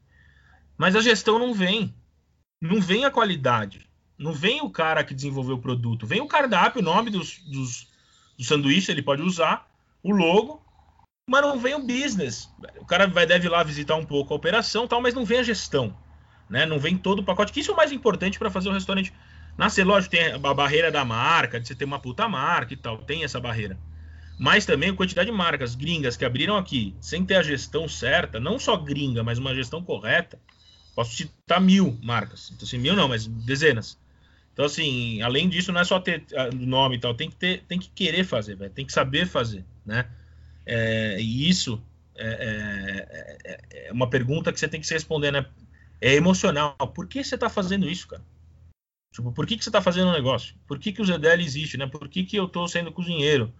Mas a gestão não vem. não vem a qualidade, não vem o cara que desenvolveu o produto, vem o cardápio, o nome dos, dos, do sanduíche, ele pode usar, o logo, mas não vem o business. O cara vai, deve ir lá visitar um pouco a operação, tal, mas não vem a gestão, né? Não vem todo o pacote, que isso é o mais importante para fazer o restaurante nascer. Lógico, tem a barreira da marca, de você ter uma puta marca e tal, tem essa barreira. Mas também a quantidade de marcas gringas que abriram aqui sem ter a gestão certa, não só gringa, mas uma gestão correta. Posso citar mil marcas. Então, assim, mil não, mas dezenas. Então, assim, além disso, não é só ter o nome e tal, tem que ter, tem que querer fazer, véio, tem que saber fazer, né? É, e isso é, é, é, é, uma pergunta que você tem que se responder, né? É emocional. Por que você está fazendo isso, cara? Tipo, por que, que você está fazendo um negócio? Por que, que o ZDL existe, né? Por que, que eu estou sendo cozinheiro?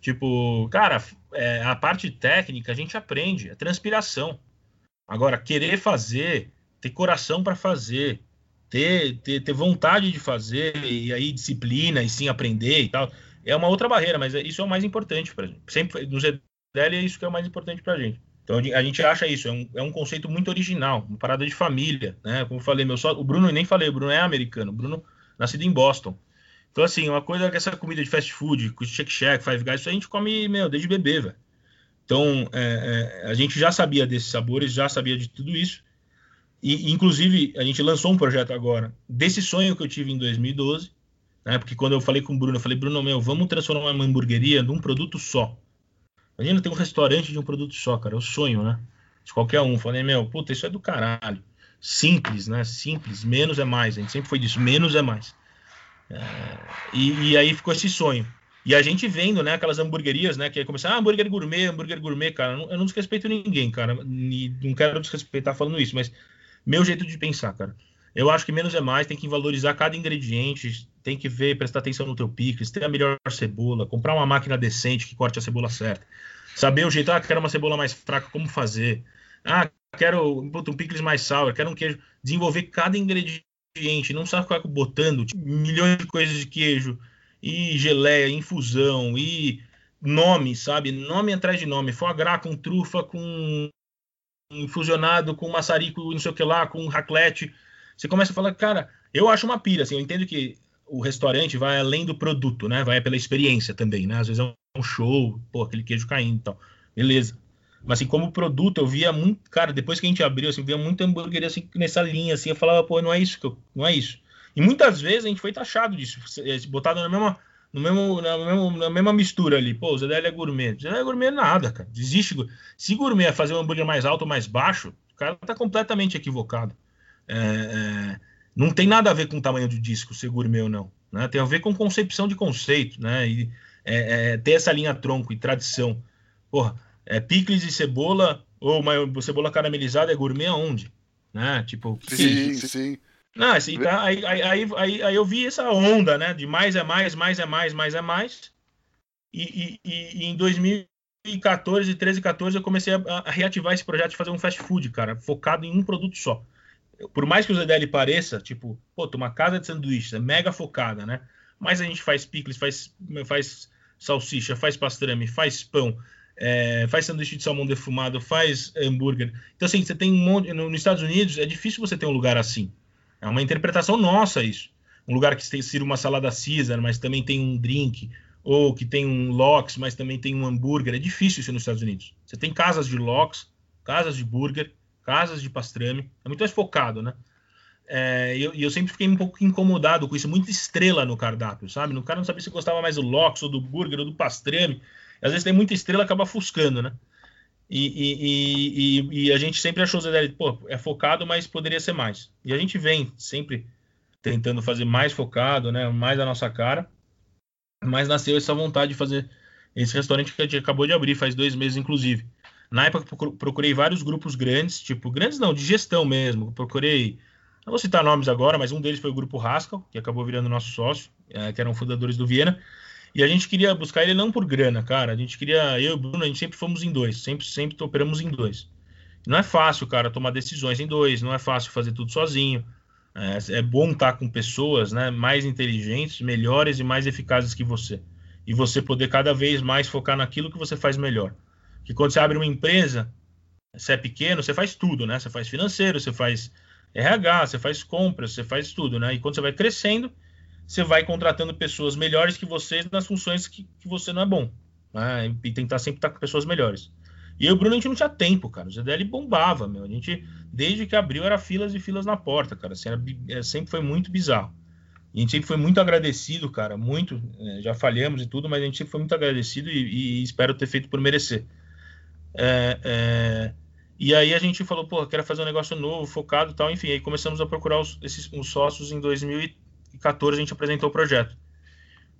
Tipo, cara, é, a parte técnica a gente aprende, é transpiração. Agora, querer fazer, ter coração para fazer, ter, ter, ter vontade de fazer, e aí disciplina, e sim aprender e tal, é uma outra barreira, mas isso é o mais importante para gente. Sempre no ZDL é isso que é o mais importante para a gente. Então a gente acha isso, é um, é um conceito muito original, uma parada de família, né? Como eu falei, meu só, o Bruno nem falei, o Bruno é americano, o Bruno nascido em Boston. Então, assim, uma coisa que essa comida de fast food, Shake Shack, Five Guys, isso a gente come, meu, desde bebê, velho. Então, é, é, a gente já sabia desses sabores, já sabia de tudo isso. E, inclusive, a gente lançou um projeto agora desse sonho que eu tive em 2012, né? Porque quando eu falei com o Bruno, eu falei, Bruno, meu, vamos transformar uma hamburgueria num produto só. Imagina ter um restaurante de um produto só, cara. É o sonho, né? De qualquer um. Falei, meu, puta, isso é do caralho. Simples, né? Simples. Menos é mais. A gente sempre foi disso. Menos é mais. É... E, e aí ficou esse sonho. E a gente vendo, né, aquelas hamburguerias, né, que aí começar, ah, hambúrguer gourmet, hambúrguer gourmet, cara, eu não, eu não desrespeito ninguém, cara, não quero desrespeitar falando isso, mas meu jeito de pensar, cara. Eu acho que menos é mais, tem que valorizar cada ingrediente, tem que ver, prestar atenção no teu picles, ter a melhor cebola, comprar uma máquina decente que corte a cebola certa. Saber o jeito, ah, quero uma cebola mais fraca, como fazer. Ah, quero um picles mais sour, quero um queijo. Desenvolver cada ingrediente, não sabe ficar botando tipo, milhões de coisas de queijo, e geleia, infusão, e nome, sabe? Nome atrás de nome. Foie gras com trufa, com infusionado com maçarico, não sei o que lá, com raclette. Você começa a falar, cara, eu acho uma pira, assim, eu entendo que o restaurante vai além do produto, né? Vai pela experiência também, né? Às vezes é um show, pô, aquele queijo caindo e tal. Beleza. Mas assim, como produto, eu via muito, cara, depois que a gente abriu, assim, via muito hambúrguer assim nessa linha, assim, eu falava, pô, não é isso que eu, não é isso. E muitas vezes a gente foi taxado disso, botado na mesma no mesmo, na, mesmo, na mesma mistura ali. Pô, o ZDL é gourmet. O ZDL é gourmet nada, cara. Desiste. Se gourmet é fazer um hambúrguer mais alto ou mais baixo, o cara tá completamente equivocado. É, é, não tem nada a ver com o tamanho do disco, ser gourmet ou não. Né? Tem a ver com concepção de conceito, né? E é, é ter essa linha tronco e tradição. Porra, é, picles e cebola, ou uma cebola caramelizada é gourmet aonde? Né? Tipo, sim, sim. Não, assim, tá, aí, aí, aí, aí, eu vi essa onda, né? De mais é mais, mais é mais, mais é mais. E, e, e em 2014, 13, 14, eu comecei a, a, reativar esse projeto de fazer um fast food, cara, focado em um produto só. Por mais que o ZDL pareça, tipo, pô, uma casa de sanduíches, é mega focada, né? Mas a gente faz picles, faz, faz salsicha, faz pastrame, faz pão, é, faz sanduíche de salmão defumado, faz hambúrguer. Então, assim, você tem um monte. Nos Estados Unidos é difícil você ter um lugar assim. É uma interpretação nossa isso. Um lugar que tem sido uma salada Caesar, mas também tem um drink, ou que tem um lox, mas também tem um hambúrguer. É difícil isso nos Estados Unidos. Você tem casas de lox, casas de burger, casas de pastrame. É muito mais focado, né? É, e eu, eu, sempre fiquei um pouco incomodado com isso, muita estrela no cardápio, sabe? No cara não sabia se gostava mais do lox, ou do burger, ou do pastrame. Às vezes tem muita estrela acaba ofuscando, né? E, e, e, e, a gente sempre achou o pô, é focado, mas poderia ser mais. E a gente vem sempre tentando fazer mais focado, né, mais a nossa cara. Mas nasceu essa vontade de fazer esse restaurante que a gente acabou de abrir, faz dois meses, inclusive. Na época, procurei vários grupos grandes, tipo, grandes não, de gestão mesmo. Procurei, não vou citar nomes agora, mas um deles foi o Grupo Haskell, que acabou virando nosso sócio, é, que eram fundadores do Viena. E a gente queria buscar ele não por grana, cara. A gente queria, eu e o Bruno, a gente sempre fomos em dois, sempre, sempre operamos em dois. Não é fácil, cara, tomar decisões em dois, não é fácil fazer tudo sozinho. É, é bom estar com pessoas né, mais inteligentes, melhores e mais eficazes que você. E você poder cada vez mais focar naquilo que você faz melhor. Que quando você abre uma empresa, você é pequeno, você faz tudo, né? Você faz financeiro, você faz RH, você faz compras, você faz tudo, né? E quando você vai crescendo, você vai contratando pessoas melhores que você nas funções que, que você não é bom. Né? E tentar sempre estar com pessoas melhores. E eu o Bruno, a gente não tinha tempo, cara. O ZDL bombava, meu. A gente, desde que abriu, era filas e filas na porta, cara. Assim, era, é, sempre foi muito bizarro. E a gente sempre foi muito agradecido, cara. Muito. É, já falhamos e tudo, mas a gente sempre foi muito agradecido e, e espero ter feito por merecer. É, é, e aí a gente falou, pô, quero fazer um negócio novo, focado tal. Enfim, aí começamos a procurar os, esses os sócios em 2014, a gente apresentou o projeto.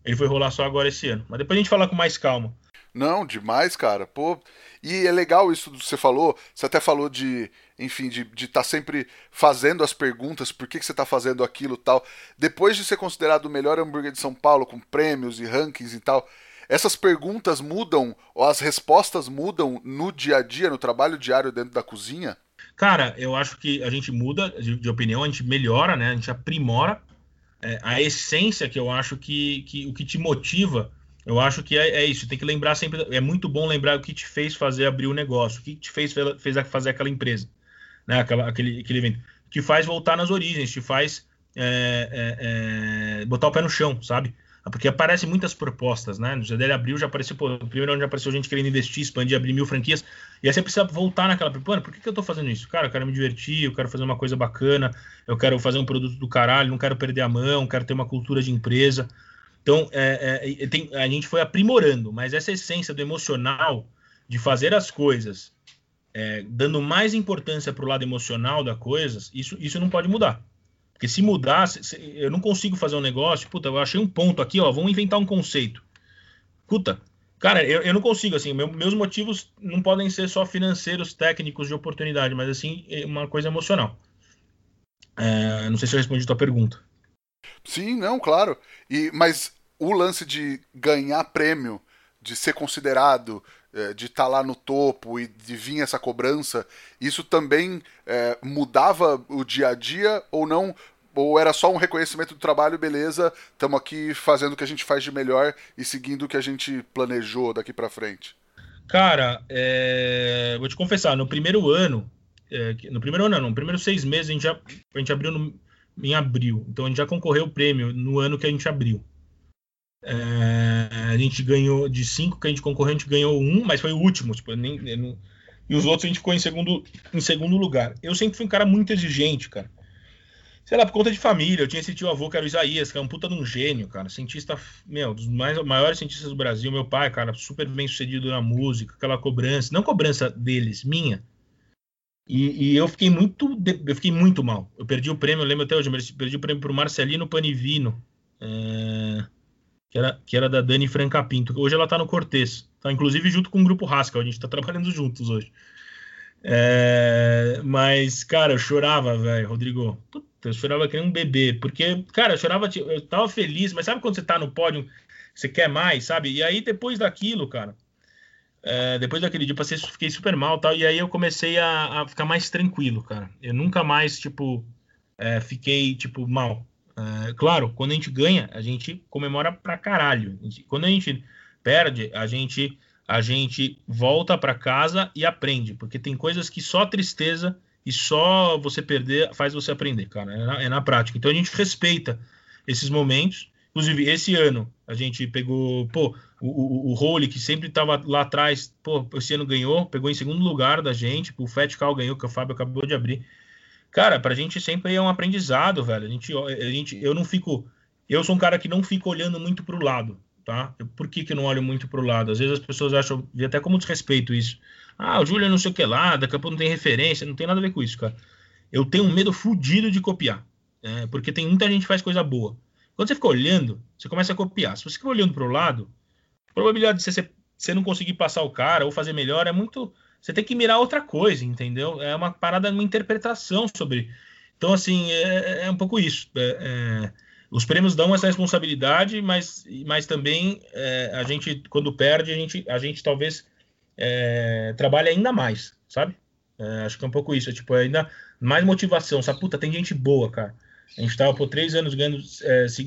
Ele foi rolar só agora esse ano. Mas depois a gente fala com mais calma. Não, demais, cara. Pô, e é legal isso que você falou. Você até falou de, enfim, de estar tá sempre fazendo as perguntas, por que, que você está fazendo aquilo tal. Depois de ser considerado o melhor hambúrguer de São Paulo, com prêmios e rankings e tal, essas perguntas mudam, ou as respostas mudam no dia a dia, no trabalho diário dentro da cozinha? Cara, eu acho que a gente muda de, de opinião, a gente melhora, né? A gente aprimora é, a essência que eu acho que, que o que te motiva eu acho que é, é, isso, tem que lembrar sempre. É muito bom lembrar o que te fez fazer abrir o negócio, o que te fez, fez fazer aquela empresa, né? Aquela, aquele, aquele evento. Que faz voltar nas origens, te faz é, é, é botar o pé no chão, sabe? Porque aparecem muitas propostas, né? No GDL abriu, já apareceu, pô, no primeiro ano já apareceu gente querendo investir, expandir, abrir mil franquias. E aí você precisa voltar naquela. Mano, por que, que eu tô fazendo isso? Cara, eu quero me divertir, eu quero fazer uma coisa bacana, eu quero fazer um produto do caralho, não quero perder a mão, quero ter uma cultura de empresa. Então, é, é, tem, a gente foi aprimorando, mas essa essência do emocional, de fazer as coisas, é, dando mais importância para o lado emocional da coisa, isso, isso não pode mudar. Porque se mudar, se, se, eu não consigo fazer um negócio, puta, eu achei um ponto aqui, ó, vamos inventar um conceito. Puta, cara, eu, eu não consigo, assim, meu, meus motivos não podem ser só financeiros, técnicos de oportunidade, mas assim, é uma coisa emocional. É, não sei se eu respondi a tua pergunta. Sim, não, claro. E, mas o lance de ganhar prêmio, de ser considerado, é, de estar tá lá no topo e de vir essa cobrança, isso também é, mudava o dia a dia ou não? Ou era só um reconhecimento do trabalho, beleza, estamos aqui fazendo o que a gente faz de melhor e seguindo o que a gente planejou daqui para frente? Cara, é... vou te confessar, no primeiro ano, é, no primeiro ano não, no primeiro seis meses a gente, já, a gente abriu no, em abril, então a gente já concorreu o prêmio no ano que a gente abriu. É, a gente ganhou de cinco que a gente concorreu, a gente ganhou um, mas foi o último. Tipo, nem, e os outros a gente ficou em segundo, em segundo lugar. Eu sempre fui um cara muito exigente, cara. Sei lá, por conta de família. Eu tinha esse tio avô que era o Isaías, que é um puta de um gênio, cara. Cientista, meu, dos mais, maiores cientistas do Brasil. Meu pai, cara, super bem sucedido na música, aquela cobrança. Não cobrança deles, minha. E, e, eu fiquei muito eu fiquei muito mal. Eu perdi o prêmio, eu lembro até hoje, eu perdi o prêmio pro Marcelino Panivino. É que era, que era da Dani Franca Pinto. Hoje ela está no Cortez, tá inclusive junto com o grupo Haskell, a gente está trabalhando juntos hoje. É, mas, cara, eu chorava, velho, Rodrigo. Puta, eu chorava que nem um bebê, porque, cara, eu chorava, eu tava feliz, mas sabe quando você tá no pódio, você quer mais, sabe? E aí, depois daquilo, cara, é, depois daquele dia, passei, fiquei super mal tal, e aí eu comecei a, a ficar mais tranquilo, cara. Eu nunca mais, tipo, é, fiquei, tipo, mal, Uh, claro, quando a gente ganha, a gente comemora pra caralho. Quando a gente perde, a gente a gente volta para casa e aprende, porque tem coisas que só tristeza e só você perder faz você aprender, cara. É na, é na prática. Então a gente respeita esses momentos. Inclusive, esse ano a gente pegou, pô, o, o, o Role, que sempre estava lá atrás, pô, esse ano ganhou, pegou em segundo lugar da gente, o Fat Cal ganhou, que o Fábio acabou de abrir. Cara, pra gente sempre é um aprendizado, velho. A gente, a gente, eu não fico. Eu sou um cara que não fica olhando muito pro lado, tá? Por que, que eu não olho muito pro lado? Às vezes as pessoas acham, e até como desrespeito isso. Ah, o Júlio não sei o que lá, daqui a pouco não tem referência, não tem nada a ver com isso, cara. Eu tenho um medo fudido de copiar, né? porque tem muita gente que faz coisa boa. Quando você fica olhando, você começa a copiar. Se você fica olhando pro lado, a probabilidade de você, você não conseguir passar o cara ou fazer melhor é muito você tem que mirar outra coisa, entendeu? É uma parada, uma interpretação sobre. Então, assim, é, é um pouco isso. É, é, os prêmios dão essa responsabilidade, mas, mas também é, a gente, quando perde, a gente, a gente talvez é, trabalha ainda mais, sabe? É, acho que é um pouco isso. É, tipo, ainda mais motivação. Sabe? Puta, tem gente boa, cara. A gente tava por três anos ganhando,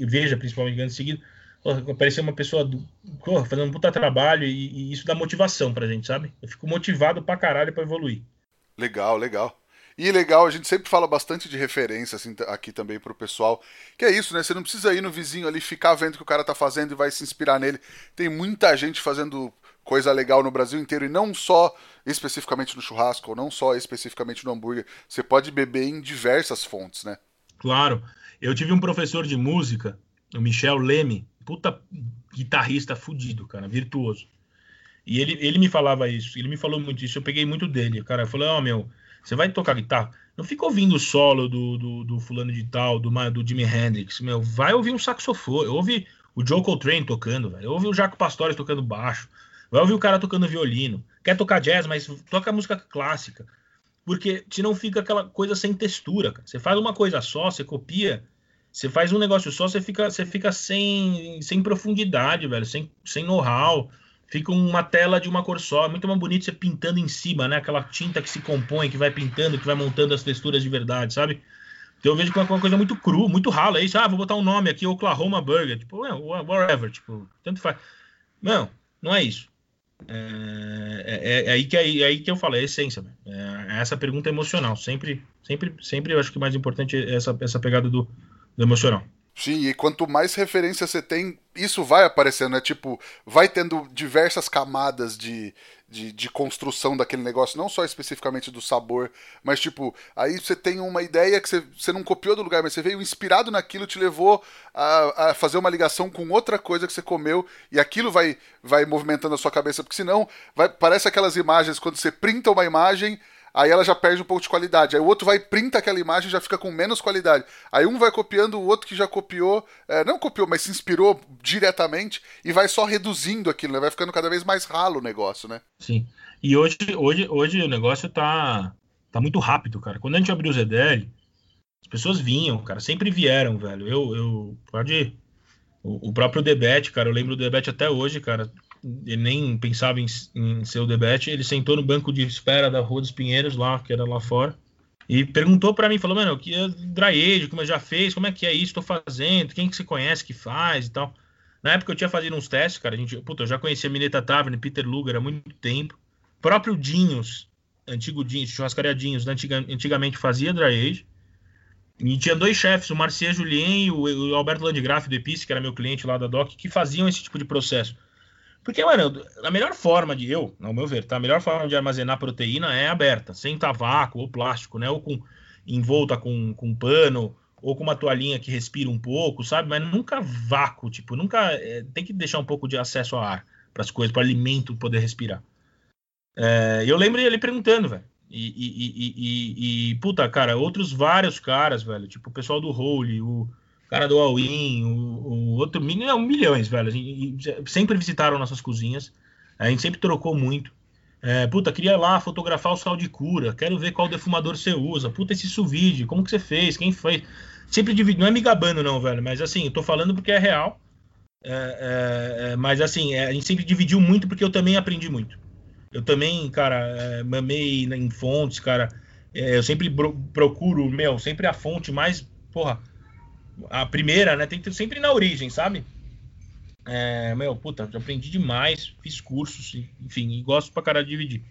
veja, principalmente ganhando seguido aparecer uma pessoa do, fazendo um puta trabalho e, e, isso dá motivação pra gente, sabe? Eu fico motivado pra caralho pra evoluir. Legal, legal. E legal, a gente sempre fala bastante de referência assim, aqui também pro pessoal. Que é isso, né? Você não precisa ir no vizinho ali ficar vendo o que o cara tá fazendo e vai se inspirar nele. Tem muita gente fazendo coisa legal no Brasil inteiro e não só especificamente no churrasco, ou não só especificamente no hambúrguer. Você pode beber em diversas fontes, né? Claro. Eu tive um professor de música, o Michel Leme, puta guitarrista fudido, cara, virtuoso. E ele, ele me falava isso, ele me falou muito isso, eu peguei muito dele. Cara, eu falei, ó, oh, meu, você vai tocar guitarra? Não fica ouvindo o solo do, do, do, fulano de tal, do, do Jimi Hendrix, meu, vai ouvir um saxofone, ouve o Joe Coltrane tocando, velho, ouve o Jaco Pastores tocando baixo, vai ouvir o cara tocando violino, quer tocar jazz, mas toca música clássica, porque senão fica aquela coisa sem textura, cara. Você faz uma coisa só, você copia, você faz um negócio só, você fica, você fica sem, sem profundidade, velho, sem, sem know-how, fica uma tela de uma cor só. É muito mais bonito você pintando em cima, né? Aquela tinta que se compõe, que vai pintando, que vai montando as texturas de verdade, sabe? Então eu vejo que é uma coisa muito cru, muito rala. É isso, ah, vou botar um nome aqui, Oklahoma Burger. Tipo, whatever, tipo, tanto faz. Não, não é isso. É, é, é aí, que, é, é, aí que eu falo, é a essência. É, é, essa pergunta emocional. Sempre, sempre, sempre eu acho que o mais importante é essa, essa pegada do, do. Sim, e quanto mais referência você tem, isso vai aparecendo, né? Tipo, vai tendo diversas camadas de, de, de, construção daquele negócio, não só especificamente do sabor, mas tipo, aí você tem uma ideia que você, você não copiou do lugar, mas você veio inspirado naquilo, te levou a, a fazer uma ligação com outra coisa que você comeu, e aquilo vai, vai movimentando a sua cabeça, porque senão vai, parece aquelas imagens quando você printa uma imagem aí ela já perde um pouco de qualidade. Aí o outro vai printa aquela imagem e já fica com menos qualidade. Aí um vai copiando o outro que já copiou, é, não copiou, mas se inspirou diretamente e vai só reduzindo aquilo, né? Vai ficando cada vez mais ralo o negócio, né? Sim. E hoje, hoje, hoje o negócio tá, tá muito rápido, cara. Quando a gente abriu o ZDL, as pessoas vinham, cara, sempre vieram, velho. Eu, eu pode. O, o próprio Debete, cara, eu lembro do Debete até hoje, cara ele nem pensava em, em ser o debate, ele sentou no banco de espera da Rua dos Pinheiros, lá, que era lá fora, e perguntou para mim, falou, mano, que é dry age, como eu já fez, como é que é isso, tô fazendo, quem que você conhece que faz e tal. Na época eu tinha fazido uns testes, cara, a gente, puta, eu já conhecia Mineta Tavern, Peter Luger há muito tempo. O próprio Dinhos, antigo Dinhos, churrascaria Dinhos, antiga, antigamente fazia dry age. E tinha dois chefes, o Marcia Julien e o, o Alberto Landgraf do Epice, que era meu cliente lá da DOC, que faziam esse tipo de processo. Porque, mano, a melhor forma de eu, ao meu ver, tá? A melhor forma de armazenar proteína é aberta, sem tabaco ou plástico, né? Ou com envolta com, com pano, ou com uma toalhinha que respira um pouco, sabe? Mas nunca vácuo, tipo, nunca. É, tem que deixar um pouco de acesso a ar para as coisas, para alimento poder respirar. É, eu lembro ele perguntando, velho. E, e, e, e, puta, cara, outros vários caras, velho, tipo o pessoal do Holy, o, cara do All-In, o, o, outro milhão, milhões, velho. sempre visitaram nossas cozinhas. A gente sempre trocou muito. É, puta, queria lá fotografar o sal de cura. Quero ver qual defumador você usa. Puta, esse sous como que você fez? Quem fez? Sempre dividi, não é me gabando, não, velho. Mas assim, eu tô falando porque é real. É, é, é mas assim, é, a gente sempre dividiu muito porque eu também aprendi muito. Eu também, cara, é, mamei em fontes, cara. eu sempre procuro, meu, sempre a fonte mais, porra, a primeira, né? Tem que ter sempre na origem, sabe? É, meu, puta, aprendi demais, fiz cursos, enfim, e gosto pra caralho de dividir.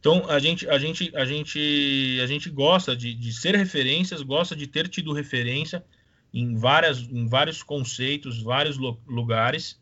Então a gente, a gente, a gente, a gente gosta de, de ser referências, gosta de ter tido referência em várias, em vários conceitos, vários lugares.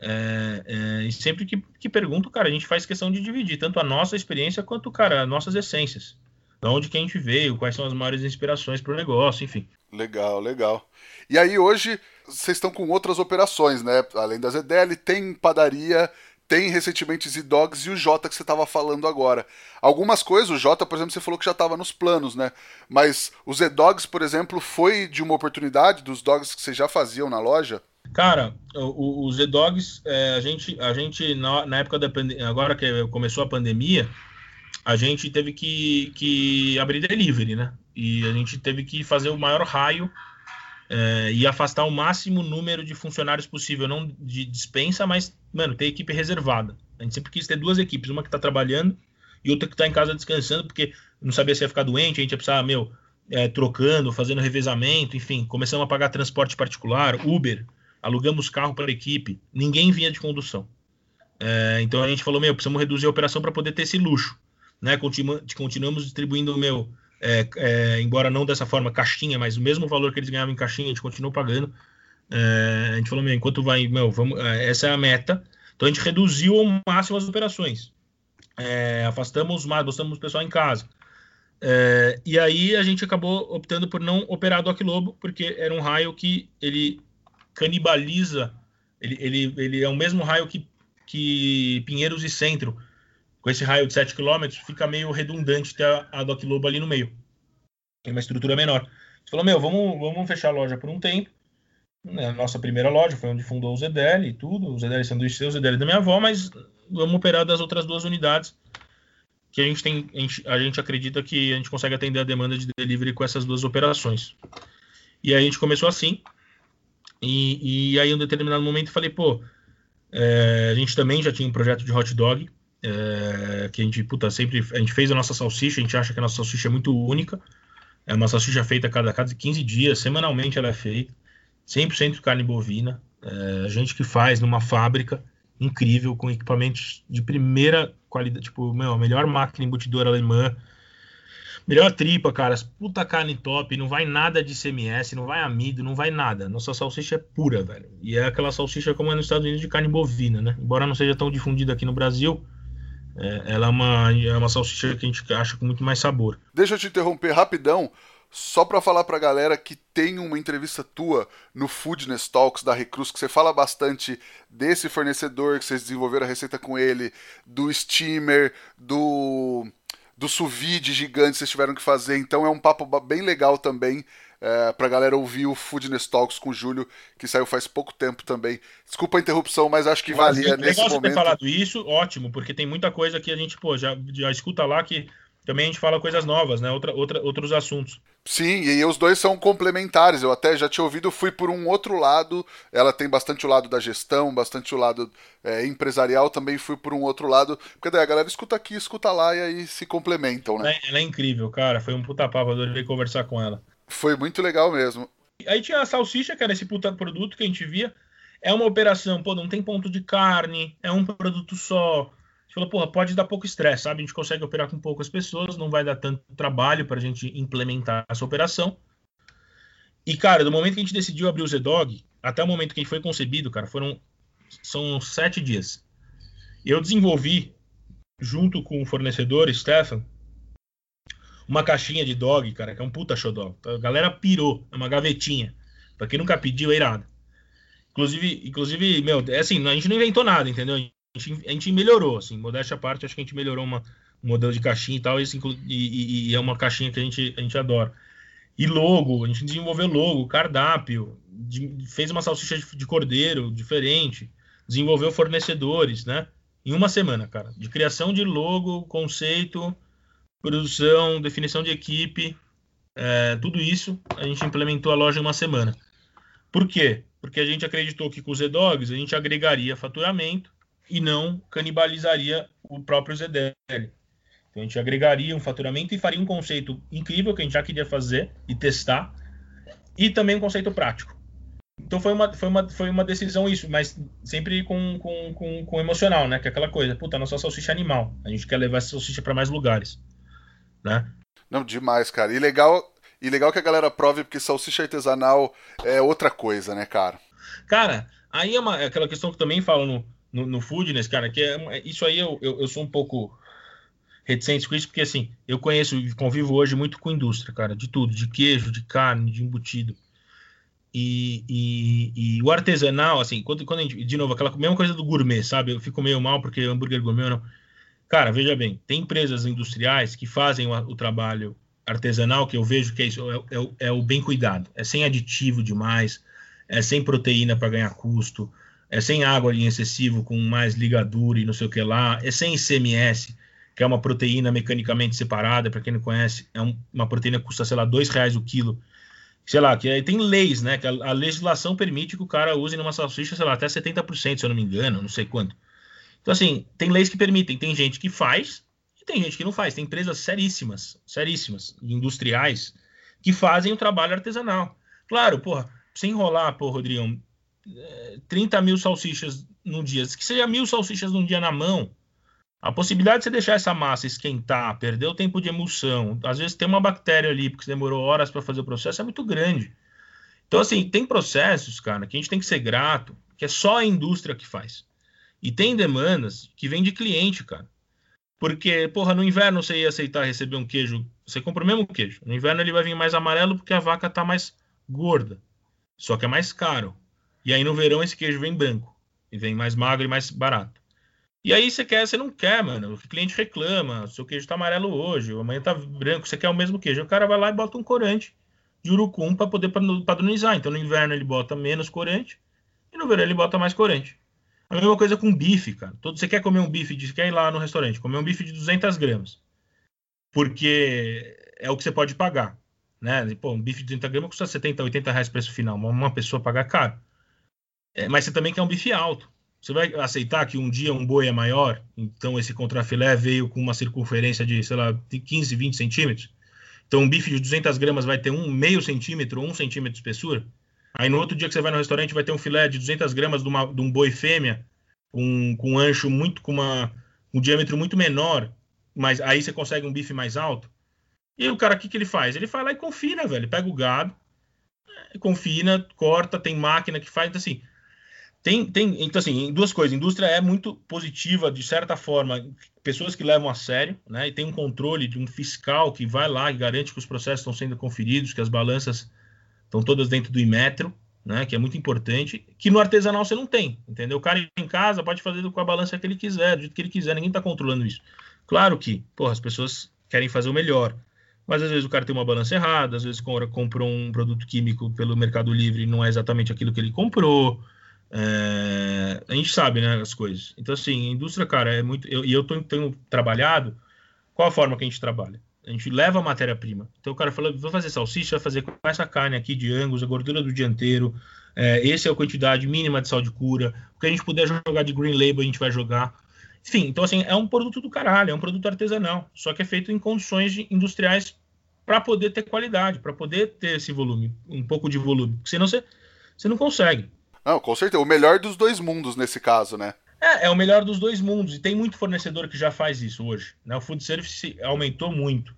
É, é, e sempre que, que pergunto, cara, a gente faz questão de dividir tanto a nossa experiência quanto, cara, as nossas essências. De onde que a gente veio, quais são as maiores inspirações para o negócio, enfim. Legal, legal. E aí hoje vocês estão com outras operações, né? Além da ZDL, tem padaria, tem recentemente Z-Dogs e o Jota que você estava falando agora. Algumas coisas, o Jota, por exemplo, você falou que já estava nos planos, né? Mas o Z-Dogs, por exemplo, foi de uma oportunidade dos dogs que vocês já faziam na loja? Cara, o, o Z-Dogs, é, a gente, a gente na, na época da pandemia, agora que começou a pandemia, a gente teve que, que abrir delivery, né? E a gente teve que fazer o maior raio é, e afastar o máximo número de funcionários possível, não de dispensa, mas, mano, ter equipe reservada. A gente sempre quis ter duas equipes, uma que tá trabalhando e outra que tá em casa descansando, porque não sabia se ia ficar doente, a gente ia precisar, meu, é, trocando, fazendo revezamento, enfim, começamos a pagar transporte particular, Uber, alugamos carro para a equipe, ninguém vinha de condução. É, então a gente falou, meu, precisamos reduzir a operação para poder ter esse luxo né? Continu continuamos distribuindo meu é, é, embora não dessa forma caixinha, mas o mesmo valor que eles ganhavam em caixinha, a gente continuou pagando. É, a gente falou, meu, enquanto vai, meu, vamos, é, essa é a meta. Então a gente reduziu ao máximo as operações. É, afastamos mais, botamos o pessoal em casa. É, e aí a gente acabou optando por não operar do Aquilobo, porque era um raio que ele canibaliza, ele, ele, ele é o mesmo raio que, que Pinheiros e Centro, com esse raio de 7 km, fica meio redundante ter a, Doc Lobo ali no meio. Tem uma estrutura menor. Você falou, meu, vamos, vamos fechar a loja por um tempo. Né, nossa primeira loja foi onde fundou o ZDL e tudo. O ZDL o seu, o ZDL da minha avó, mas vamos operar das outras duas unidades que a gente tem, a gente, a gente acredita que a gente consegue atender a demanda de delivery com essas duas operações. E aí a gente começou assim. E, e aí, em um determinado momento, falei, pô, é, a gente também já tinha um projeto de hot dog é, que a gente, puta, sempre, a gente fez a nossa salsicha, a gente acha que a nossa salsicha é muito única, é uma salsicha feita a cada, cada 15 dias, semanalmente ela é feita, 100% carne bovina, é, a gente que faz numa fábrica incrível, com equipamentos de primeira qualidade, tipo, meu, a melhor máquina embutidora alemã, melhor tripa, cara, puta carne top, não vai nada de CMS, não vai amido, não vai nada. Nossa salsicha é pura, velho. E é aquela salsicha como é nos Estados Unidos de carne bovina, né? Embora não seja tão difundida aqui no Brasil, é, ela é uma, é uma salsicha que a gente acha com muito mais sabor. Deixa eu te interromper rapidão, só para falar pra galera que tem uma entrevista tua no Foodness Talks da Recruz, que você fala bastante desse fornecedor, que vocês desenvolveram a receita com ele, do steamer, do do sous gigante que vocês tiveram que fazer. Então é um papo bem legal também é, pra galera ouvir o Foodness Talks com o Júlio, que saiu faz pouco tempo também. Desculpa a interrupção, mas acho que valia nesse momento. Ter falado isso, ótimo, porque tem muita coisa que a gente, pô, já, já escuta lá que também a gente fala coisas novas, né? Outra, outra, outros assuntos. Sim, e os dois são complementares. Eu até já tinha ouvido, fui por um outro lado. Ela tem bastante o lado da gestão, bastante o lado é, empresarial, também fui por um outro lado. Porque daí a galera escuta aqui, escuta lá e aí se complementam, né? Ela é, incrível, cara. Foi um puta papo, adorei conversar com ela. Foi muito legal mesmo. Aí tinha a salsicha, que era esse puta produto que a gente via. É uma operação, pô, não tem ponto de carne, é um produto só. A gente falou, porra, pode dar pouco estresse, sabe? A gente consegue operar com poucas pessoas, não vai dar tanto trabalho para a gente implementar essa operação. E, cara, do momento que a gente decidiu abrir o Z-Dog, até o momento que ele foi concebido, cara, foram são sete dias. Eu desenvolvi, junto com o fornecedor, Stefan, uma caixinha de dog, cara, que é um puta xodó. A galera pirou, é uma gavetinha. Pra quem nunca pediu, é irado. Inclusive, inclusive, meu, é assim, a gente não inventou nada, entendeu? A gente, a gente melhorou, assim, modéstia à parte, acho que a gente melhorou uma, um modelo de caixinha e tal, e, e, e, é uma caixinha que a gente, a gente adora. E logo, a gente desenvolveu logo, cardápio, de, fez uma salsicha de, de cordeiro diferente, desenvolveu fornecedores, né? Em uma semana, cara, de criação de logo, conceito, produção, definição de equipe, é, tudo isso a gente implementou a loja em uma semana. Por quê? Porque a gente acreditou que com o Z-Dogs a gente agregaria faturamento e não canibalizaria o próprio ZDL. Então a gente agregaria um faturamento e faria um conceito incrível que a gente já queria fazer e testar, e também um conceito prático. Então foi uma, foi uma, foi uma decisão isso, mas sempre com, com, com, com emocional, né? Que é aquela coisa, puta, nossa salsicha é animal. A gente quer levar essa salsicha para mais lugares né? Não, demais, cara. E legal, e legal que a galera prove, porque salsicha artesanal é outra coisa, né, cara? Cara, aí é, uma, é aquela questão que também falo no, no, no Foodness, cara, que é, isso aí eu, eu, eu, sou um pouco reticente com isso, porque assim, eu conheço e convivo hoje muito com indústria, cara, de tudo, de queijo, de carne, de embutido. E, e, e, o artesanal, assim, quando, quando gente, de novo, aquela mesma coisa do gourmet, sabe? Eu fico meio mal porque hambúrguer gourmet não. Cara, veja bem, tem empresas industriais que fazem o, o trabalho artesanal, que eu vejo que é, isso, é, é, é, o bem cuidado. É sem aditivo demais, é sem proteína para ganhar custo, é sem água em excessivo com mais ligadura e não sei o que lá, é sem ICMS, que é uma proteína mecanicamente separada, para quem não conhece, é um, uma proteína que custa, sei lá, dois reais o quilo. Sei lá, que tem leis, né? Que a, a legislação permite que o cara use numa salsicha, sei lá, até 70%, se eu não me engano, não sei quanto. Então, assim, tem leis que permitem, tem gente que faz e tem gente que não faz. Tem empresas seríssimas, seríssimas, industriais, que fazem o trabalho artesanal. Claro, porra, sem enrolar, pô, Rodrigão, 30 mil salsichas num dia, que seja mil salsichas num dia na mão, A possibilidade de você deixar essa massa esquentar, perder o tempo de emulsão, às vezes tem uma bactéria ali, porque demorou horas para fazer o processo, é muito grande. Então, assim, tem processos, cara, que a gente tem que ser grato, que é só a indústria que faz. E tem demandas que vêm de cliente, cara. Porque, porra, no inverno você ia aceitar receber um queijo, você compra o mesmo queijo. No inverno ele vai vir mais amarelo porque a vaca tá mais gorda. Só que é mais caro. E aí no verão esse queijo vem branco. E vem mais magro e mais barato. E aí você quer, você não quer, mano. O cliente reclama, seu queijo tá amarelo hoje, amanhã tá branco, você quer o mesmo queijo. O cara vai lá e bota um corante de urucum para poder padronizar. Então no inverno ele bota menos corante e no verão ele bota mais corante. A mesma coisa com bife, cara. Todo, você quer comer um bife, de, quer ir lá no restaurante, comer um bife de 200 gramas. Porque é o que você pode pagar. Né? Pô, um bife de 200 gramas custa 70, 80 reais preço final. Uma pessoa paga caro. É, mas você também quer um bife alto. Você vai aceitar que um dia um boi é maior, então esse contrafilé veio com uma circunferência de, sei lá, de 15, 20 centímetros. Então um bife de 200 gramas vai ter um meio centímetro ou um centímetro de espessura. Aí no outro dia que você vai no restaurante vai ter um filé de 200 gramas de, de um boi fêmea com, com um ancho muito, com uma, um diâmetro muito menor, mas aí você consegue um bife mais alto. E o cara, o que, que ele faz? Ele vai lá e confina, velho. Pega o gado, confina, corta, tem máquina que faz. Então, assim, tem, tem, então, assim, duas coisas. A indústria é muito positiva, de certa forma, pessoas que levam a sério, né? E tem um controle de um fiscal que vai lá e garante que os processos estão sendo conferidos, que as balanças estão todas dentro do Imetro, né? Que é muito importante. Que no artesanal você não tem, entendeu? O cara em casa pode fazer com a balança que ele quiser, do jeito que ele quiser, ninguém está controlando isso. Claro que, porra, as pessoas querem fazer o melhor. Mas às vezes o cara tem uma balança errada, às vezes comprou um produto químico pelo Mercado Livre e não é exatamente aquilo que ele comprou. É, a gente sabe, né, as coisas. Então, assim, a indústria, cara, é muito. E eu, eu tenho trabalhado. Qual a forma que a gente trabalha? A gente leva a matéria-prima. Então, o cara fala: vou fazer salsicha, vai fazer com essa carne aqui de angus, a gordura do dianteiro. É, essa é a quantidade mínima de sal de cura. O que a gente puder jogar de green label, a gente vai jogar. Enfim, então, assim, é um produto do caralho, é um produto artesanal. Só que é feito em condições industriais para poder ter qualidade, para poder ter esse volume, um pouco de volume. Porque senão você, você não consegue. Não, com certeza. O melhor dos dois mundos nesse caso, né? É, é o melhor dos dois mundos. E tem muito fornecedor que já faz isso hoje. Né? O food service aumentou muito.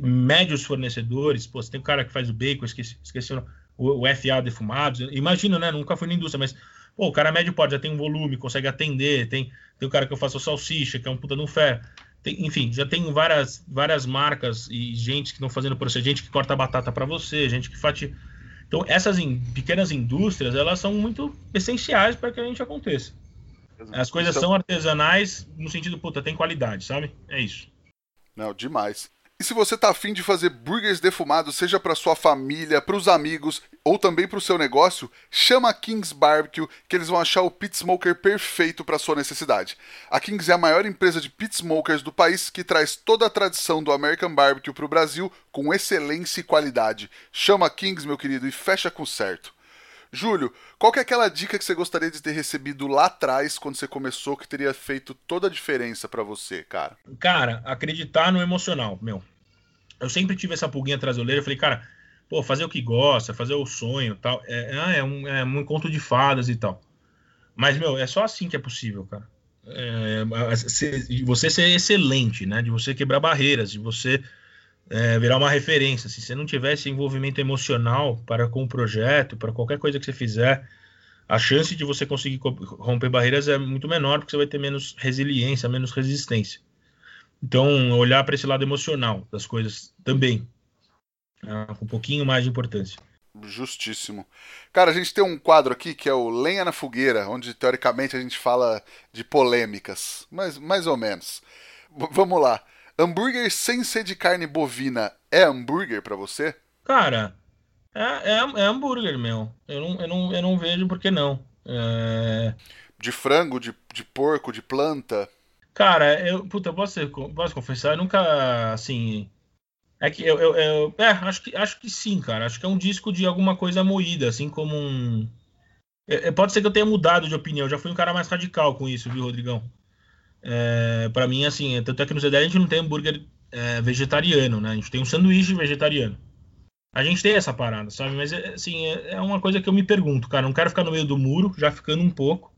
Médios fornecedores, pô, tem um cara que faz o bacon, esqueci, esqueci o, o FA defumados. Imagina, né? Nunca fui na indústria, mas pô, o cara médio pode, já tem um volume, consegue atender. Tem, tem o cara que eu faço salsicha, que é um puta no ferro. Tem, enfim, já tem várias, várias marcas e gente que estão fazendo processo, gente que corta batata para você, gente que faz então, essas in, pequenas indústrias, elas são muito essenciais para que a gente aconteça. As coisas são artesanais no sentido, puta, tem qualidade, sabe? É isso. Não, demais. E se você tá afim de fazer burgers defumados, seja para sua família, para os amigos ou também para o seu negócio, chama a Kings Barbecue que eles vão achar o pit smoker perfeito para sua necessidade. A Kings é a maior empresa de pit smokers do país que traz toda a tradição do American Barbecue para o Brasil com excelência e qualidade. Chama a Kings, meu querido, e fecha com certo. Júlio, qual que é aquela dica que você gostaria de ter recebido lá atrás, quando você começou, que teria feito toda a diferença para você, cara? Cara, acreditar no emocional, meu. Eu sempre tive essa pulguinha atrás do orelha, eu falei, cara, pô, fazer o que gosta, fazer o sonho tal, é, é, é um, é um conto de fadas e tal. Mas, meu, é só assim que é possível, cara. É, você ser excelente, né? De você quebrar barreiras, de você é, virar uma referência. Se você não tivesse envolvimento emocional para com o projeto, para qualquer coisa que você fizer, a chance de você conseguir romper barreiras é muito menor, porque você vai ter menos resiliência, menos resistência. Então, olhar para esse lado emocional das coisas também, é, com um pouquinho mais de importância. Justíssimo. Cara, a gente tem um quadro aqui que é o Lenha na Fogueira, onde teoricamente a gente fala de polêmicas, mas mais ou menos. V vamos lá. Hambúrguer sem ser de carne bovina é hambúrguer para você? Cara, é, é, é, hambúrguer, meu. Eu não, eu não, eu não vejo por que não. É... De frango, de, de porco, de planta? Cara, eu, puta, posso, posso confessar, eu nunca, assim... É que eu, eu, eu, é, acho que, acho que sim, cara. Acho que é um disco de alguma coisa moída, assim como um... É, é pode ser que eu tenha mudado de opinião, já fui um cara mais radical com isso, viu, Rodrigão? É, para mim, assim, tanto é que no ZDL a gente não tem hambúrguer é, vegetariano, né? A gente tem um sanduíche vegetariano. A gente tem essa parada, sabe? Mas, é, assim, é, é, uma coisa que eu me pergunto, cara. Não quero ficar no meio do muro, já ficando um pouco.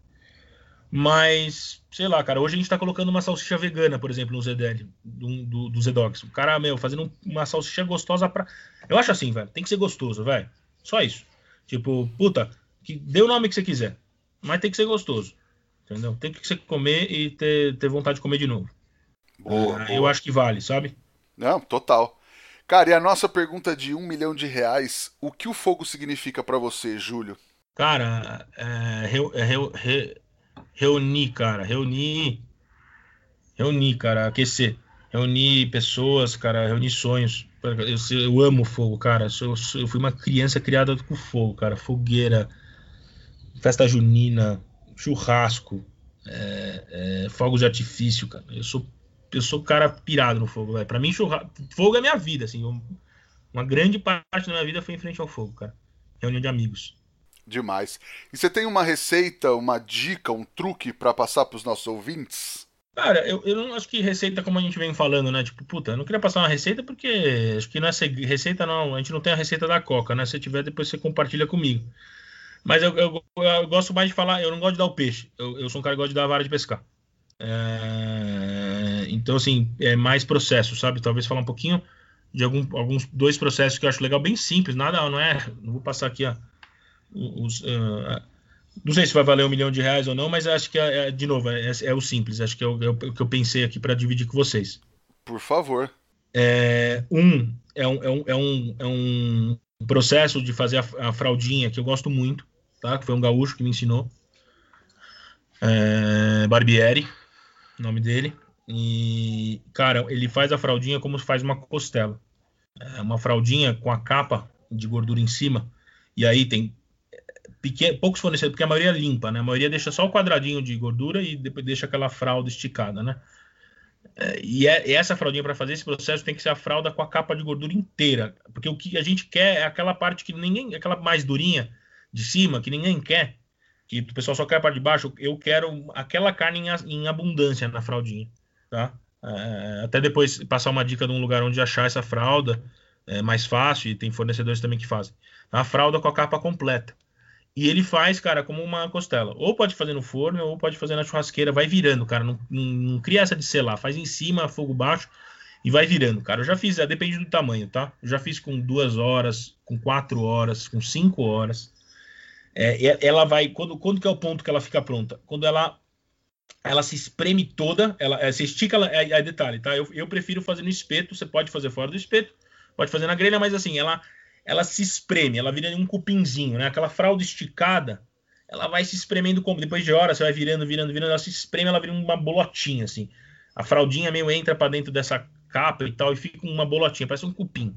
Mas, sei lá, cara, hoje a gente tá colocando uma salsicha vegana, por exemplo, no ZDL, do, do, do Z-Dogs. O cara, meu, fazendo uma salsicha gostosa pra. Eu acho assim, velho, tem que ser gostoso, velho. Só isso. Tipo, puta, que dê o nome que você quiser. Mas tem que ser gostoso. Entendeu? Tem que você comer e ter, ter vontade de comer de novo. Boa, ah, boa. Eu acho que vale, sabe? Não, total. Cara, e a nossa pergunta de um milhão de reais, o que o fogo significa para você, Júlio? Cara, é, é, re, reunir, cara, reunir, reunir, cara, aquecer, reunir pessoas, cara, reunir sonhos. Eu, eu amo fogo, cara. Eu, eu fui uma criança criada com fogo, cara, fogueira, festa junina, churrasco, é, é, fogos de artifício, cara. Eu sou eu sou cara pirado no fogo, velho. Pra mim, churra... fogo é minha vida, assim. Uma grande parte da minha vida foi em frente ao fogo, cara. Reunião de amigos. Demais. E você tem uma receita, uma dica, um truque para passar pros nossos ouvintes? Cara, eu, eu não acho que receita como a gente vem falando, né? Tipo, puta, eu não queria passar uma receita porque acho que não é receita, não. A gente não tem a receita da Coca, né? Se tiver, depois você compartilha comigo. Mas eu, eu, eu, gosto mais de falar, eu não gosto de dar o peixe. Eu, eu sou um cara que gosta de dar a vara de pescar. É, então, assim, é mais processo, sabe? Talvez falar um pouquinho de algum, alguns dois processos que eu acho legal, bem simples, nada, não é. Não vou passar aqui ó, os. Uh, não sei se vai valer um milhão de reais ou não, mas acho que, é, é de novo, é, é, o simples. Acho que é o, é o que eu pensei aqui para dividir com vocês. Por favor. É, um, é um, é um, é um, é um processo de fazer a, a fraldinha que eu gosto muito, tá? Que foi um gaúcho que me ensinou. É, Barbieri nome dele. E, cara, ele faz a fraldinha como se faz uma costela. É uma fraldinha com a capa de gordura em cima. E aí tem pequeno, poucos fornecedores, porque a maioria é limpa, né? A maioria deixa só o quadradinho de gordura e depois deixa aquela fralda esticada, né? É, e, é, e essa fraldinha para fazer esse processo tem que ser a fralda com a capa de gordura inteira, porque o que a gente quer é aquela parte que ninguém, aquela mais durinha de cima que ninguém quer que o pessoal só quer a parte de baixo, eu quero aquela carne em, abundância na fraldinha, tá? É, até depois passar uma dica de um lugar onde achar essa fralda é mais fácil, e tem fornecedores também que fazem. A fralda com a capa completa. E ele faz, cara, como uma costela. Ou pode fazer no forno, ou pode fazer na churrasqueira, vai virando, cara. Não, não, não cria essa de selar, faz em cima, fogo baixo, e vai virando, cara. Eu já fiz, é, depende do tamanho, tá? Eu já fiz com duas horas, com quatro horas, com cinco horas. É, ela vai. Quando, quando que é o ponto que ela fica pronta? Quando ela ela se espreme toda, ela, se estica, ela, é, é, detalhe, tá? Eu, eu prefiro fazer no espeto, você pode fazer fora do espeto, pode fazer na grelha, mas assim, ela ela se espreme, ela vira um cupinzinho, né? Aquela fralda esticada, ela vai se espremendo como depois de horas, você vai virando, virando, virando, ela se espreme, ela vira uma bolotinha assim. A fraldinha meio entra para dentro dessa capa e tal e fica uma bolotinha, parece um cupim.